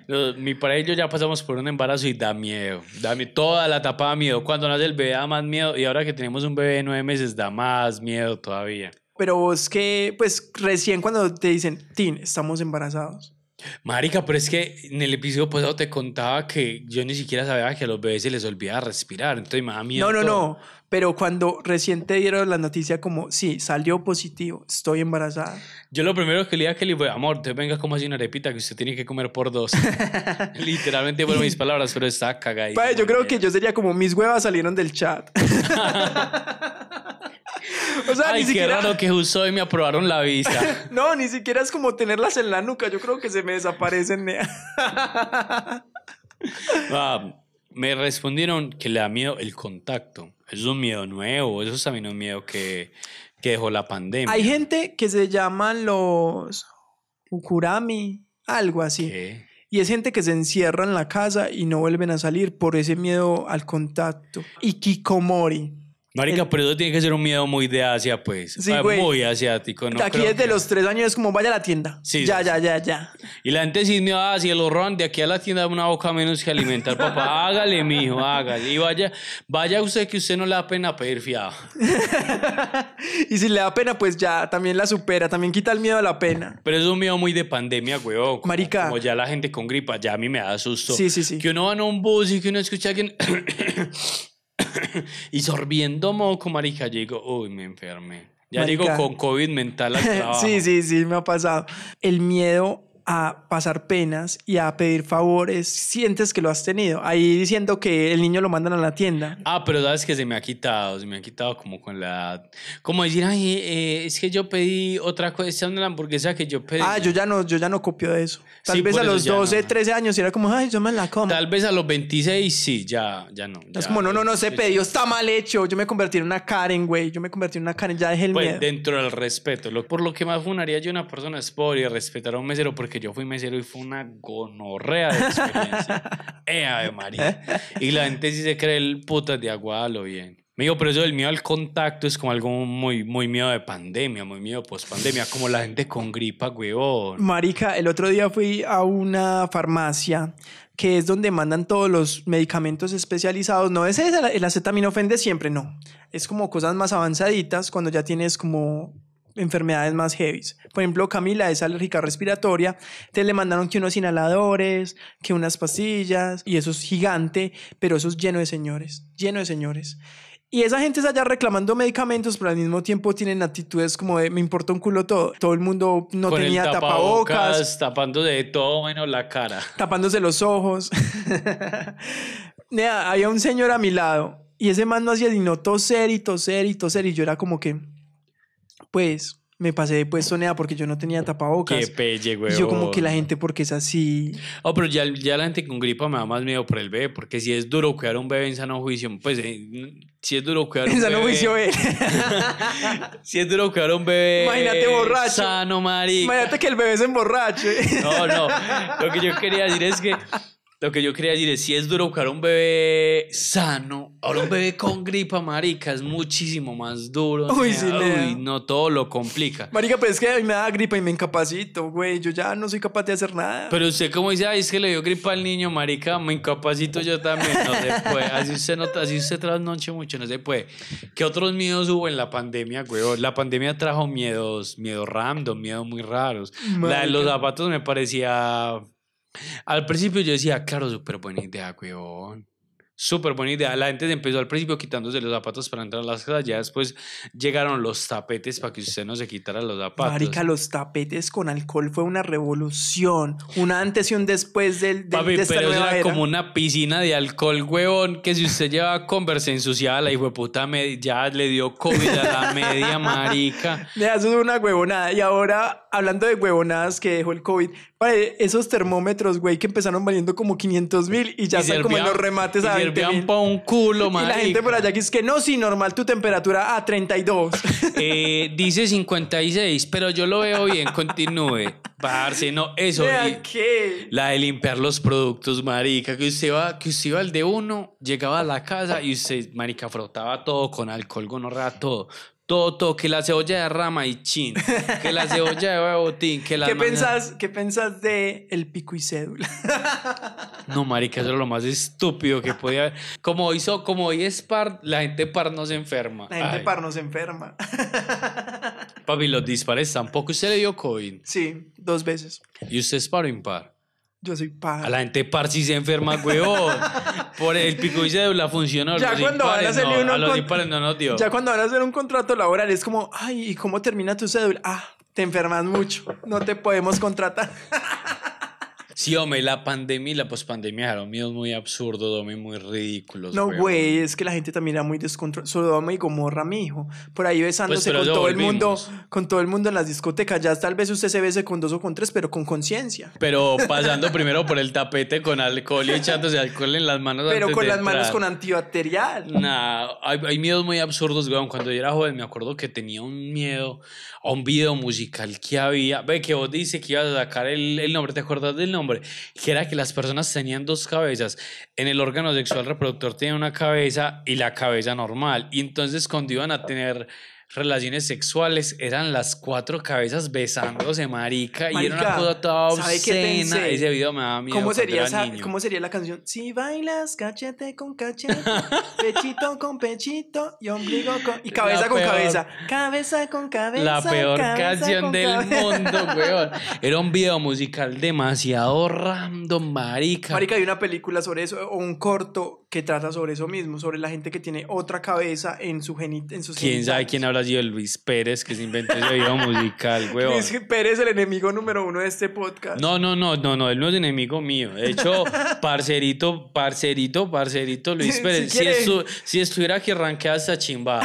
Mi pareja y yo ya pasamos por un embarazo y da miedo. Da mie- toda la etapa da miedo. Cuando nace el bebé da más miedo. Y ahora que tenemos un bebé de nueve meses da más miedo todavía. Pero vos que, pues recién cuando te dicen, Tin, estamos embarazados. Marica, pero es que en el episodio pasado te contaba que yo ni siquiera sabía que a los bebés se les olvida respirar. Entonces me da miedo. No, no, todo. no. Pero cuando recién te dieron la noticia como, sí, salió positivo, estoy embarazada. Yo lo primero que le dije a Kelly fue, amor, te venga como así una arepita que usted tiene que comer por dos. Literalmente fueron mis palabras, pero está cagadísimo. Padre, yo creo que yo sería como, mis huevas salieron del chat. o sea, Ay, ni qué siquiera... raro que justo hoy me aprobaron la visa. No, ni siquiera es como tenerlas en la nuca. Yo creo que se me desaparecen. Ah, Me respondieron que le da miedo el contacto. Eso es un miedo nuevo, eso es también un miedo que, que dejó la pandemia. Hay gente que se llaman los ukurami, algo así. ¿Qué? Y es gente que se encierra en la casa y no vuelven a salir por ese miedo al contacto. Y kikomori. Marica, pero eso tiene que ser un miedo muy de Asia, pues. Sí, Ah. Muy asiático, ¿no? Aquí desde que- los tres años es como vaya a la tienda. Sí, ya, sí, ya, ya, ya. Y la gente sí me va hacia los roban de aquí a la tienda una boca menos que alimentar, papá. Hágale, mijo, hágale. Y vaya, vaya usted que usted no le da pena pedir fiado. y si le da pena, pues ya también la supera, también quita el miedo a la pena. Pero es un miedo muy de pandemia. Como- Marica. Como ya la gente con gripa, ya a mí me da susto. Sí, sí, sí. Que uno va en un bus y que uno escucha a alguien y sorbiendo moco, marica. Yo digo, uy, me enfermé. Ya Marica. digo con COVID mental al trabajo. sí, sí, sí, me ha pasado. El miedo a pasar penas y a pedir favores, sientes que lo has tenido. Ahí diciendo que el niño lo mandan a la tienda. Ah, pero sabes que se me ha quitado, se me ha quitado como con la edad. Como decir, ay, eh, es que yo pedí otra cosa, es la hamburguesa que yo pedí. Ah, yo ya no, yo ya no copio de eso. Tal Sí, vez a los ya 12, no. 13 años era como, ay, yo me la como. Tal vez a los 26 sí, ya, ya no. es ya. como, no, no, no, se pedido está mal hecho. Yo me convertí en una Karen, güey. Yo me convertí en una Karen, ya dejé el Pues miedo. dentro del respeto, lo, por lo que más funaría yo una persona es por y respetar a un mesero, porque yo fui mesero y fue una gonorrea de experiencia. eh, Ave María. Y la gente sí se cree el putas de agua a lo bien. Me digo, pero eso del miedo al contacto es como algo muy, muy miedo de pandemia, muy miedo post pandemia, como la gente con gripa, weón. Marica, el otro día fui a una farmacia que es donde mandan todos los medicamentos especializados. No es el, el acetaminofén de siempre, no. Es como cosas más avanzaditas cuando ya tienes como enfermedades más heavy. Por ejemplo, Camila es alérgica respiratoria, entonces le mandaron que unos inhaladores, que unas pastillas, y eso es gigante, pero eso es lleno de señores, lleno de señores. Y esa gente está allá reclamando medicamentos, pero al mismo tiempo tienen actitudes como de me importa un culo todo. Todo el mundo no Con tenía el tapabocas, tapando de todo menos la cara. tapándose los ojos. Había un señor a mi lado y ese man no hacía sino toser y toser y toser y yo era como que, pues, me pasé de puesto, Nea, porque yo no tenía tapabocas. Qué pelle, weón. y yo como que la gente, porque es así? Oh, pero ya, ya la gente con gripa me da más miedo por el bebé, porque si es duro cuidar a un bebé en sano juicio, pues eh, si es duro cuidar a un Esa no bebé... juicio él. si es duro cuidar a un bebé... Imagínate borracho. Sano, marica. Imagínate que el bebé se emborrache. No, no. Lo que yo quería decir es que... Lo que yo quería decir es, si es duro a un bebé sano, ahora un bebé con gripa, marica, es muchísimo más duro. Uy, sí. Uy, no, todo lo complica. Marica, pero es que a mí me da gripa y me incapacito, güey. Yo ya no soy capaz de hacer nada. Pero usted como dice, ay, es que le dio gripa al niño, marica, me incapacito yo también, no se puede. Así usted, no, así usted trasnoche mucho, no se puede. ¿Qué otros miedos hubo en la pandemia, güey? La pandemia trajo miedos, miedos random, miedos muy raros. La de los zapatos me parecía... Al principio yo decía, claro, súper buena idea, weón. Súper buena idea. La gente se empezó al principio quitándose los zapatos para entrar a las casas. Ya después llegaron los tapetes para que usted no se quitara los zapatos. Marica, los tapetes con alcohol fue una revolución. Un antes y un después del, del- Papi, de esta pero nueva era era. como una piscina de alcohol, huevón, que si usted lleva Converse ensuciada, la hijo de puta ya le dio COVID a la media marica. Mira, Eso es una huevonada. Y ahora, hablando de huevonadas que dejó el COVID, esos termómetros, güey, que empezaron valiendo como 500 mil y ya Y están como en los remates a 20 mil. pa' un culo, Y marica. la gente por allá que es que no, sí, normal tu temperatura a 32. Eh, dice 56, pero yo lo veo bien, continúe. Parce, no, eso. y- qué. La de limpiar los productos, marica, que usted va, que usted iba al de uno, llegaba a la casa y usted, marica, frotaba todo con alcohol, gonorrea, todo. Todo, que la cebolla de rama y chin, que la cebolla de huevotín, que la ¿Qué pensás, ¿Qué pensás de el pico y cédula? No, marica, eso es lo más estúpido que podía haber. Como hizo, como hoy es par, la gente par no se enferma. La gente Ay, par nos enferma. Papi, los dispares tampoco. Usted le dio COVID Sí, dos veces. y usted es par o impar. Yo soy par. A la gente par sí se enferma, huevón. Por el pico y cédula funcionó. Ya los cuando van a no, uno a los con- impares no nos dio. Ya cuando van a hacer un contrato laboral es como, ay, ¿y cómo termina tu cédula? Ah, te enfermas mucho, no te podemos contratar. Sí, hombre, la pandemia y la pospandemia eran miedos muy absurdos, hombre, muy ridículos. No, güey, es que la gente también era muy descontrolada. Sodoma y Gomorra, mijo. Por ahí besándose Pues, pero con todo el mundo, con todo el mundo en las discotecas. Ya tal vez usted se bese con dos o con tres, pero con conciencia. Pero pasando primero por el tapete con alcohol y echándose alcohol en las manos. Pero antes con de las manos con antibacterial. Nah, hay, hay miedos muy absurdos, weón. Cuando yo era joven me acuerdo que tenía un miedo a un video musical que había. Ve que vos dices que ibas a sacar el, el nombre, ¿te acuerdas del nombre? Que era que las personas tenían dos cabezas. En el órgano sexual reproductor tenía una cabeza y la cabeza normal. Y entonces cuando iban a tener relaciones sexuales eran las cuatro cabezas besándose, marica. y era una cosa toda ¿sabe qué obscena. Ese video me daba miedo. ¿Cómo sería, era esa- niño. ¿Cómo sería la canción? Si bailas cachete con cachete, pechito con pechito y ombligo con... Y cabeza La con peor. cabeza. Cabeza con cabeza. La peor canción del cabeza. mundo, weón. Era un video musical demasiado random, marica. Marica, hay una película sobre eso, o un corto que trata sobre eso mismo, sobre la gente que tiene otra cabeza en, su genit en sus ¿Quién sabe quién habrá sido Luis Pérez que se inventó ese video musical, weón? Luis Pérez, el enemigo número uno de este podcast. No, no, no, no, no, él no es enemigo mío. De hecho, parcerito, parcerito, parcerito, Luis Si Pérez. Si, quiere- estu- si estuviera aquí, arranquea hasta chimba.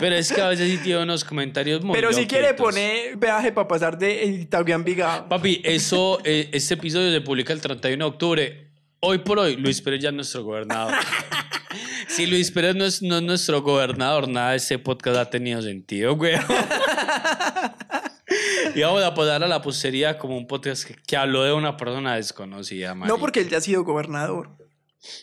Pero es que a veces sí tiene unos comentarios muy Pero si quiere poner peaje para pasar de Itaúna a Envigado. Papi, eso, eh, este episodio se publica el 31 de octubre. Hoy por hoy, Luis Pérez ya es nuestro gobernador. si Luis Pérez no es, no es nuestro gobernador, nada de este podcast ha tenido sentido, güey. y vamos a pasar a la postería como un podcast que, que habló de una persona desconocida, No porque él ya ha sido gobernador.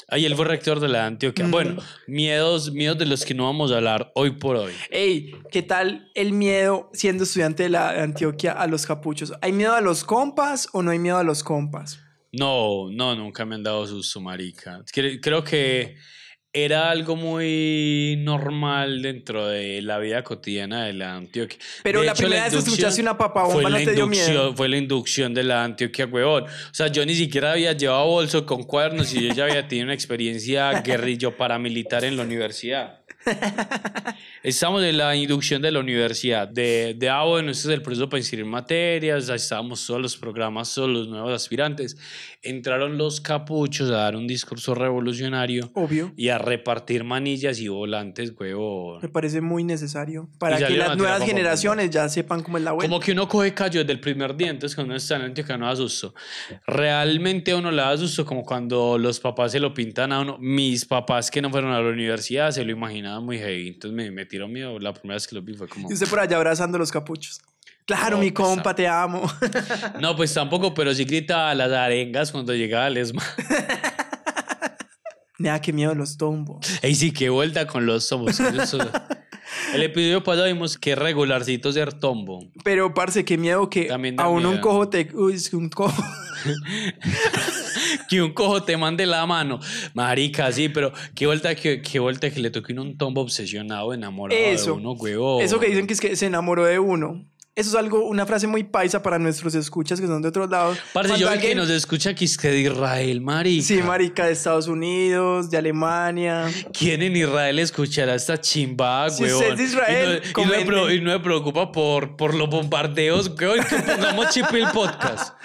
Ahí él fue rector de la Antioquia. Mm. Bueno, miedos, miedos de los que no vamos a hablar hoy por hoy. Ey, ¿qué tal el miedo siendo estudiante de la Antioquia a los capuchos? ¿Hay miedo a los compas o no hay miedo a los compas? No, no, nunca me han dado susto, marica. Cre- Creo que era algo muy normal dentro de la vida cotidiana de la Antioquia. Pero De la hecho, primera vez que escuchaste una papabomba fue no te dio miedo. Fue la inducción de la Antioquia, huevón. O sea, yo ni siquiera había llevado bolso con cuadernos y yo ya había tenido una experiencia guerrillo paramilitar en la universidad. Estamos en la inducción de la universidad. De, de ah, bueno, este es el proceso para inscribir materias. Ahí estábamos todos los programas, todos los nuevos aspirantes. Entraron los capuchos a dar un discurso revolucionario Obvio. y a repartir manillas y volantes, huevón. Me parece muy necesario para que las nuevas generaciones ya sepan cómo es la vuelta. Como que uno coge callo desde el primer día, entonces cuando uno está en Antioquia no da susto. Realmente a uno le da susto como cuando los papás se lo pintan a uno. Mis papás que no fueron a la universidad se lo imaginaban muy heavy, entonces me metieron miedo. La primera vez que lo vi fue como... Y usted por allá abrazando los capuchos. Claro, No, mi pues, compa, te amo. No, pues tampoco, pero sí gritaba las arengas cuando llegaba el ESMA. Nada, qué miedo los tombos. Ey, sí, qué vuelta con los tombos. El episodio pasado vimos que regularcito ser tombo. Pero, parce, qué miedo que También da a uno un cojo te... Uy, un cojo... que un cojo te mande la mano. Marica, sí, pero qué vuelta que, qué vuelta que le toque un tombo obsesionado, enamorado Eso. de uno, huevo. Eso que dicen que es que se enamoró de uno. Eso es algo, una frase muy paisa para nuestros escuchas que son de otros lados. Parce, yo vi que alguien- nos escucha que es que de Israel, marica. Sí, marica, de Estados Unidos, de Alemania. ¿Quién en Israel escuchará esta chimbada, Si huevón? usted es de Israel, y no, y no me pro- y no me preocupa por, por los bombardeos, huevón, que pongamos chip el podcast.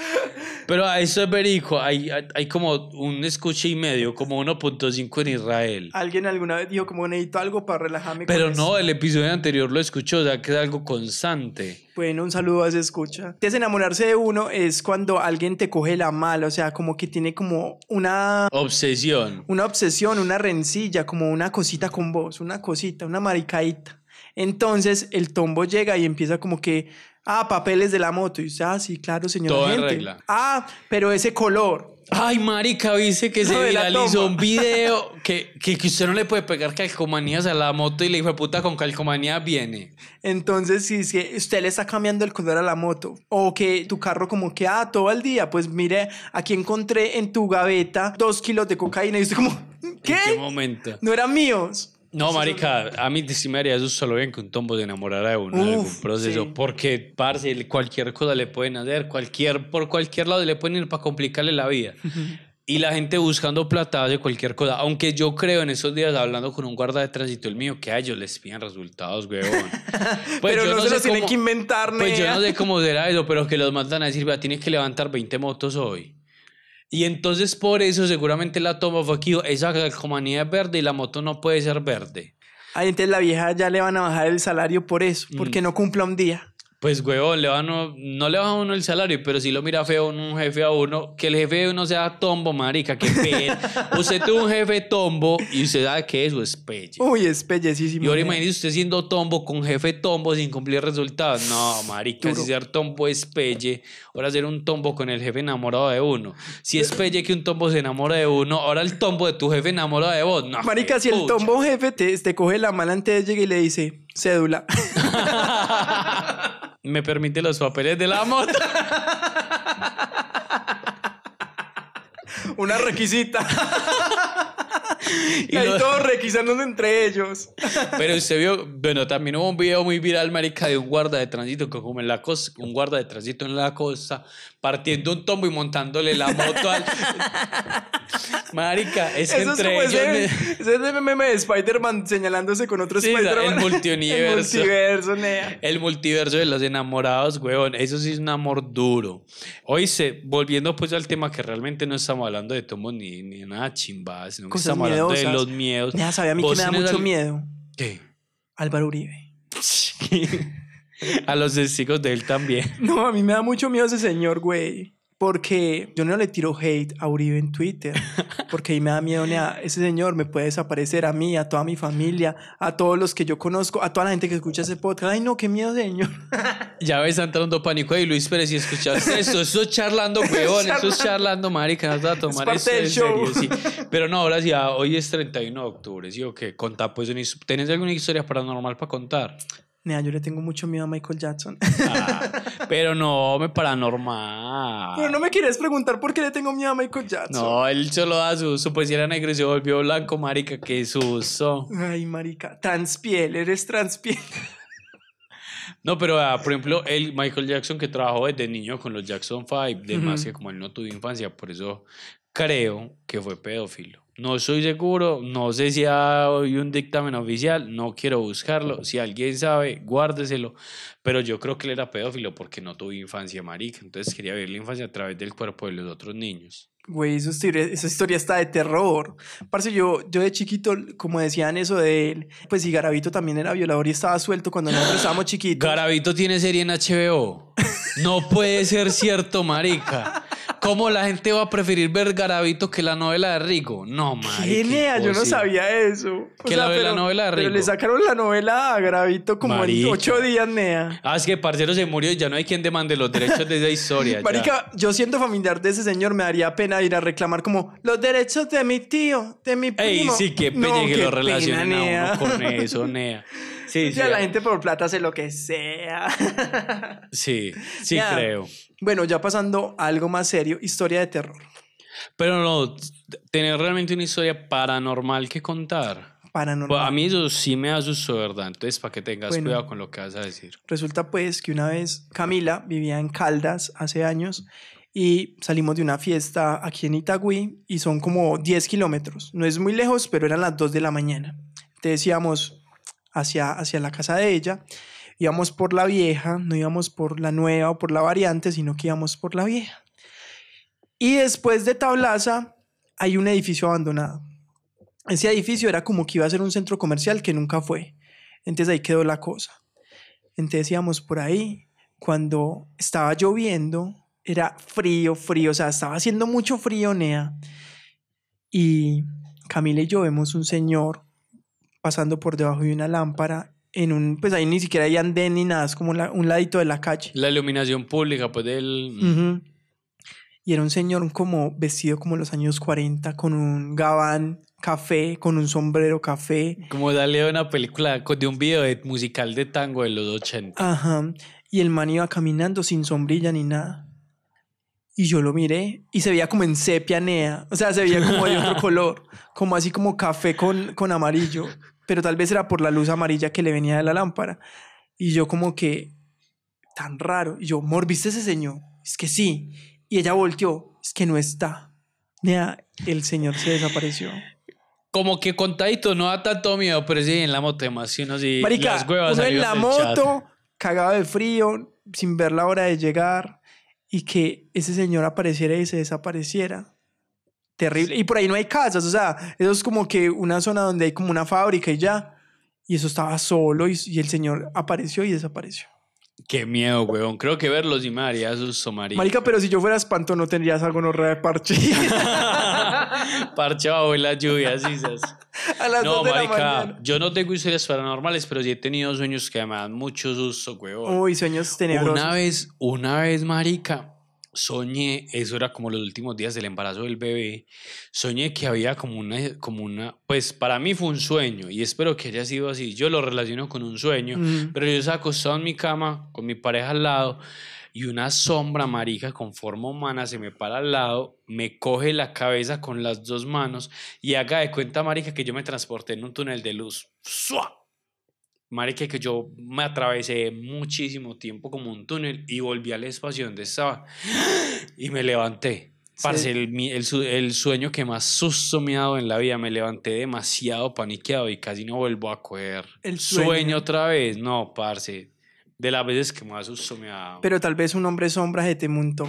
Pero a eso es verico. Hay, hay, hay como un escuche y medio, como 1.5 en Israel. Alguien alguna vez dijo como necesito algo para relajarme. con Pero eso". no, el episodio anterior lo escuchó, o sea que es algo constante. Bueno, un saludo a ese escucha. Entonces, enamorarse de uno es cuando alguien te coge la mala, o sea, como que tiene como una, Obsesión. una obsesión, una rencilla, como una cosita con vos, una cosita, una maricadita. Entonces, el tombo llega y empieza como que, ah, papeles de la moto. Y usted, ah, sí, claro, señor Todo en agente. regla. Ah, pero ese color. Ay, marica, viste que se Lo de la viralizó toma. un video que, que, que usted no le puede pegar calcomanías a la moto y le dijo, puta, con calcomanía viene. Entonces, si es que usted le está cambiando el color a la moto, o que tu carro como que, ah, todo el día, pues mire, aquí encontré en tu gaveta dos kilos de cocaína. Y usted como, ¿qué? ¿En qué momento? No eran míos. No, marica, a mí sí me haría eso solo bien que un tombo se enamorara de uno en algún proceso. sí. Porque, parce, cualquier cosa le pueden hacer, cualquier, por cualquier lado le pueden ir para complicarle la vida. Y la gente buscando plata hace cualquier cosa. Aunque yo creo en esos días, hablando con un guarda de tránsito, el mío, que a ellos les piden resultados, weón. Pues pero yo no, se sé los cómo- que inventar, Pues yo nea. no sé cómo será eso, pero que los mandan a decir, vea, tienes que levantar 20 motos hoy. Y entonces por eso seguramente la toma fue aquí, esa calcomanía es verde y la moto no puede ser verde. Ahí entonces la vieja ya le van a bajar el salario por eso, porque Mm. no cumpla un día. Pues, huevón, le van a- no le baja a uno el salario, pero si lo mira feo un jefe a uno, que el jefe de uno sea tombo, marica, que pena. usted tuvo un jefe tombo y usted sabe que eso es pelle. Uy, es pellezísimo. Y ahora imagínese usted siendo tombo con jefe tombo sin cumplir resultados. No, marica, Duro. si ser tombo es pelle, ahora ser un tombo con el jefe enamorado de uno. Si es pelle que un tombo se enamora de uno, ahora el tombo de tu jefe enamora de vos. No, Marica, si el tombo jefe te, te coge la mala antes llega y le dice, cédula. Me permite los papeles de la moto. Una requisita. y Y ahí lo- todos requisándose entre ellos. Pero usted vio, bueno, también hubo un video muy viral, marica, de un guarda de tránsito que como en la costa, un guarda de tránsito en la costa, partiendo un tombo y montándole la moto al... Marica, es Eso es entre ellos... ese, es el meme de Spider-Man señalándose con otro Sí, Spider-Man. el multiuniverso. El multiverso, nea. El multiverso de los enamorados, weón. Eso sí es un amor duro. Oíste, volviendo pues al tema que realmente no estamos hablando de tomos ni, ni nada chimbadas, sino que estamos de los miedos. Ya sabía a mí que me da mucho al- miedo. ¿Qué? Álvaro Uribe. a los testigos de él también. No, a mí me da mucho miedo ese señor, güey. Porque yo no le tiro hate a Uribe en Twitter. Porque ahí me da miedo, nea, ese señor me puede desaparecer a mí, a toda mi familia, a todos los que yo conozco, a toda la gente que escucha ese podcast. Ay, no, qué miedo, señor. Ya ves, está entrando pánico ahí, Luis Pérez, si escuchaste esto, eso es charlando, weón, eso es charlando, marica, vas a tomar parte del en show. serio, sí. Pero no, ahora sí, ah, hoy es 31 de octubre, ¿sí o qué? Contá, pues, una ¿tenés alguna historia paranormal para contar? Nea, yo le tengo mucho miedo a Michael Jackson. Ah, pero no, me paranormal. Pero no me quieres preguntar por qué le tengo miedo a Michael Jackson. No, él solo da susto, pues si era negro y se volvió blanco, marica, qué susto. Ay, marica, transpiel, eres transpiel. No, pero ah, por ejemplo, el Michael Jackson que trabajó desde niño con los Jackson 5, de más Ujú. que como él no tuvo infancia, por eso creo que fue pedófilo. No estoy seguro, no sé si hay un dictamen oficial, no quiero buscarlo. Si alguien sabe, guárdeselo. Pero yo creo que él era pedófilo porque no tuvo infancia marica. Entonces quería vivir la infancia a través del cuerpo de los otros niños. Güey, esa historia, esa historia está de terror. Parce, yo, yo de chiquito, como decían eso de él, pues si Garavito también era violador y estaba suelto cuando nosotros estábamos chiquitos. Garavito tiene serie en HBO. No puede ser cierto, marica. ¿Cómo la gente va a preferir ver Garavito que la novela de Rico? No, marica. ¿Qué nea? Yo no sabía eso. O Que la la novela de Pero le Rico. sacaron la novela a Garavito como Marica. en ocho días, nea. Ah, es que parcero se murió y ya no hay quien demande los derechos de esa historia. ya. Marica, yo siendo familiar de ese señor me daría pena ir a reclamar como los derechos de mi tío, de mi Ey, primo. sí, qué pena No, que lo relacionen a uno con eso, nea. Sí, la gente por plata hace lo que sea. Sí, sí Ya. creo. bueno, ya pasando a algo más serio, historia de terror. Pero no, tener realmente una historia paranormal que contar. Paranormal. Pues a mí eso sí me asustó, ¿verdad? Entonces, para que tengas Bueno. cuidado con lo que vas a decir. Resulta pues que una vez Camila vivía en Caldas hace años y salimos de una fiesta aquí en Itagüí y son como 10 kilómetros. No es muy lejos, pero eran las 2 de la mañana. Entonces íbamos hacia, hacia la casa de ella. Íbamos por la vieja, no íbamos por la nueva o por la variante, sino que íbamos por la vieja. Y después de Tablaza hay un edificio abandonado. Ese edificio era como que iba a ser un centro comercial que nunca fue. Entonces ahí quedó la cosa. Entonces íbamos por ahí. Cuando estaba lloviendo, era frío, frío, o sea, estaba haciendo mucho frío, Nea. Y Camila y yo vemos un señor pasando por debajo de una lámpara en un, pues ahí ni siquiera hay andén ni nada, es como la- un ladito de la calle. La iluminación pública, pues del. Ujú. Y era un señor como vestido como los años 40, con un gabán café, con un sombrero café. Como darle a una película de un video de musical de tango de los 80. Ajá. Y el man iba caminando sin sombrilla ni nada. Y yo lo miré y se veía como en sepia nea. O sea, se veía como de otro color. Como así como café con, con amarillo. Pero tal vez era por la luz amarilla que le venía de la lámpara. Y yo como que... Tan raro. Y yo, Mor, ¿viste ese señor? Es que sí. Y ella volteó. Es que no está. Nea, el señor se desapareció. Como que contadito, no da tanto miedo, pero sí en la moto demasiado sí. Marica, las huevas uno en la del chat. moto, cagado de frío, sin ver la hora de llegar y que ese señor apareciera y se desapareciera. Terrible. Y por ahí no hay casas, o sea, eso es como que una zona donde hay como una fábrica y ya. Y eso estaba solo y, y el señor apareció y desapareció. Qué miedo, weón. Creo que verlos y me haría susto, marica. Marica, pero si yo fuera espanto no tendrías algo no de parche. Parchado en las lluvias, quizás. A las No, dos de la marica, mañana. yo no tengo historias paranormales, pero sí he tenido sueños que me dan mucho susto, weón. Uy, sueños tenebrosos. Una vez, una vez, marica, soñé, eso era como los últimos días del embarazo del bebé, soñé que había como una, como una, pues para mí fue un sueño y espero que haya sido así, yo lo relaciono con un sueño, Mm. pero yo estaba acostado en mi cama con mi pareja al lado y una sombra marica con forma humana se me para al lado, me coge la cabeza con las dos manos y haga de cuenta, marica, que yo me transporté en un túnel de luz. ¡Sua! Marica, que yo me atravesé muchísimo tiempo como un túnel y volví al espacio donde estaba y me levanté. Parce, el, el su- el sueño que más susto me ha dado en la vida, me levanté demasiado paniqueado y casi no vuelvo a coger El sueño. sueño. otra vez. No, parce, de las veces que más susto me ha dado. Pero tal vez un hombre sombra se te montó.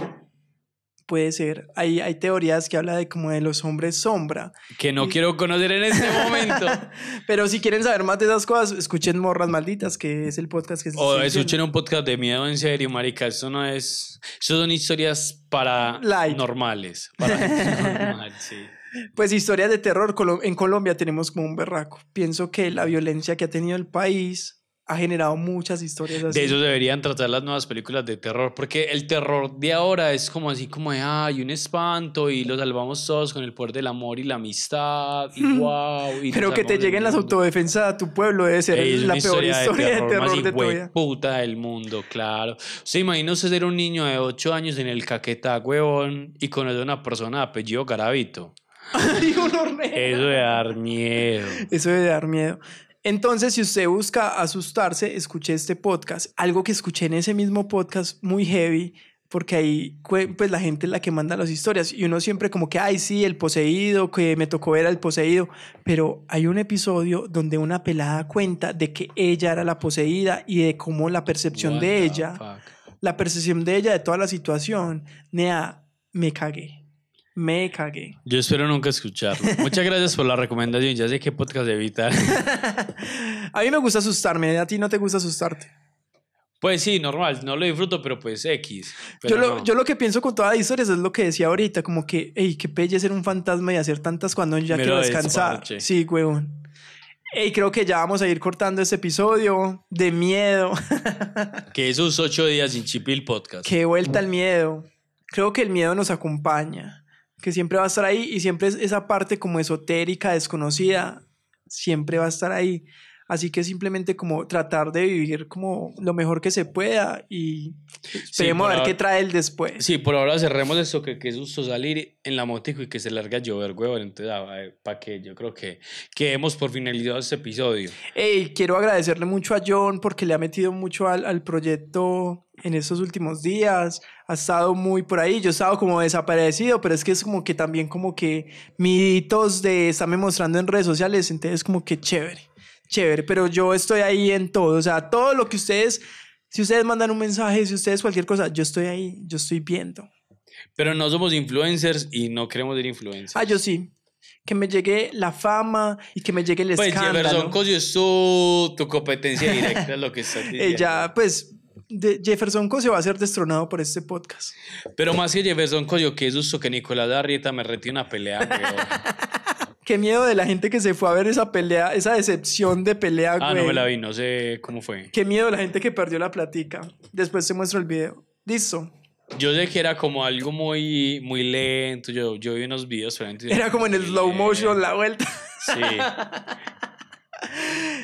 Puede ser. Hay, hay teorías que hablan de como de los hombres sombra. que no y- quiero conocer en este momento. Pero si quieren saber más de esas cosas, escuchen Morras Malditas, que es el podcast que se O escuchen un podcast de miedo en serio, marica. Eso no es... Eso son historias para Light. normales. Para normal, sí. Pues historias de terror. En Colombia tenemos como un berraco. Pienso que la violencia que ha tenido el país ha generado muchas historias así. De eso deberían tratar las nuevas películas de terror, porque el terror de ahora es como así como de, ay, un espanto y lo salvamos todos con el poder del amor y la amistad y wow. y Pero que te lleguen las autodefensas a tu pueblo debe ser es la peor historia, de terror, más de vida. puta del mundo, claro. ¿Se imagina usted ser un niño de 8 años en el Caquetá, huevón, y conocer a una persona de apellido Garavito? Eso de dar miedo. Eso debe dar miedo. Entonces, si usted busca asustarse, escuche este podcast. Algo que escuché en ese mismo podcast muy heavy, porque ahí pues la gente es la que manda las historias y uno siempre como que, ay, sí, el poseído, que me tocó ver al poseído, pero hay un episodio donde una pelada cuenta de que ella era la poseída y de cómo la percepción What de ella, fuck. la percepción de ella de toda la situación, nea, me cagué, me cagué. Yo espero nunca escucharlo. Muchas gracias por la recomendación. Ya sé qué podcast evitar. a mí me gusta asustarme, a ti no te gusta asustarte. Pues sí, normal, no lo disfruto, pero pues X. Yo lo, no. yo lo que pienso con todas las historias es lo que decía ahorita, como que, hey, qué pelle ser un fantasma y hacer tantas cuando ya quiero descansar. desparche. Sí, huevón. Hey, creo que ya vamos a ir cortando este episodio de miedo. Que esos ocho días sin Chipil Podcast. Qué vuelta al miedo. Creo que el miedo nos acompaña, que siempre va a estar ahí y siempre es esa parte como esotérica, desconocida, siempre va a estar ahí. Así que simplemente como tratar de vivir como lo mejor que se pueda y esperemos por a ver qué trae el después. Sí, por ahora cerremos esto, que qué susto salir en la motico y que se larga a llover, huevón. Entonces, para que yo creo que, que hemos por finalizado este episodio. Hey, quiero agradecerle mucho a John porque le ha metido mucho al, al proyecto en estos últimos días. Ha estado muy por ahí. Yo he estado como desaparecido, pero es que es como que también como que miditos de estarme mostrando en redes sociales. Entonces como que chévere, chévere. Pero yo estoy ahí en todo. O sea, todo lo que ustedes, si ustedes mandan un mensaje, si ustedes cualquier cosa, yo estoy ahí, yo estoy viendo. Pero no somos influencers y no queremos ser influencers. Ah, yo sí. Que me llegue la fama y que me llegue el pues escándalo. Jefferson Cosio es tu, tu competencia directa, es lo que estás diciendo. Ella, pues, de Jefferson Cosio va a ser destronado por este podcast. Pero más que Jefferson Cosio, qué susto que Nicolás Arrieta me retí una pelea. Qué miedo de la gente que se fue a ver esa pelea, esa decepción de pelea, Ah, güey. no me la vi, no sé cómo fue. Qué miedo de la gente que perdió la platica. Después te muestro el video. Listo. Yo sé que era como algo muy, muy lento. Yo, yo vi unos videos. entonces- Era como en el slow motion la vuelta. Sí.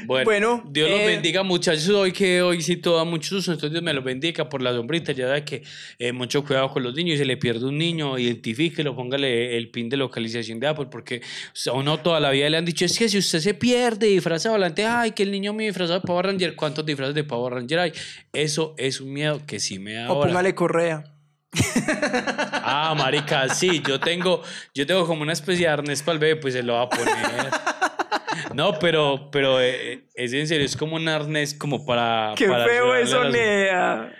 Bueno, Bueno, Dios los eh, bendiga, muchachos. Hoy que hoy sí todo muchos sustos, entonces Dios me los bendiga por la sombrita. Ya sabe que eh, mucho cuidado con los niños. Si le pierde un niño, identifíquelo, póngale el pin de localización de Apple, porque a uno toda la vida le han dicho: es que si usted se pierde disfrazado adelante, ay, que el niño me disfrazado de Power Ranger, ¿cuántos disfraces de Power Ranger hay? Eso es un miedo que sí me da O ahora. póngale correa. Ah, marica, sí, yo tengo, yo tengo como una especie de arnés para el bebé, pues se lo va a poner. No, pero, pero eh, es en serio, es como un arnés como para... Qué para feo eso, Nea.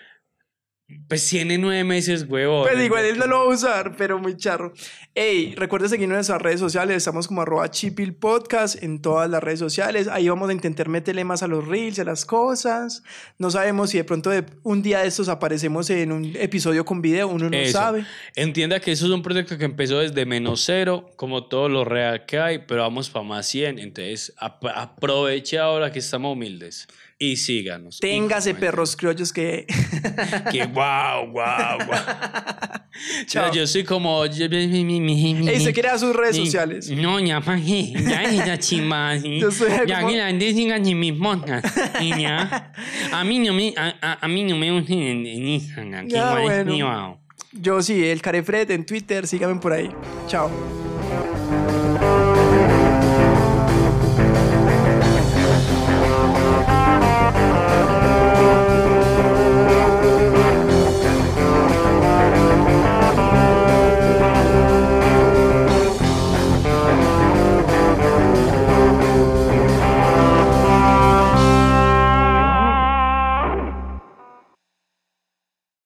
Pues tiene nueve meses, huevón. Pues igual él no lo va a usar, pero muy charro. Ey, recuerda seguirnos en nuestras redes sociales. Estamos como arroba chipil podcast en todas las redes sociales. Ahí vamos a intentar meterle más a los reels, a las cosas. No sabemos si de pronto de un día de estos aparecemos en un episodio con video, uno no Eso. sabe. Entienda que eso es un proyecto que empezó desde menos cero, como todo lo real que hay, pero vamos para más 100. Entonces, ap- aproveche ahora que estamos humildes y síganos. Téngase perros criollos que... Que wow, wow, wow. Chao. Yo soy como. Ey, se quiere a sus redes sociales. No, ya pagué. Ya es la chimba. Yo soy Ya que la gente siga en mis. Y ya. A mí no me, a, a- mí no me usan en, en Instagram. Que Ya, igual es bueno. privado. Yo sí, el Carefred en Twitter. Síganme por ahí. Chao.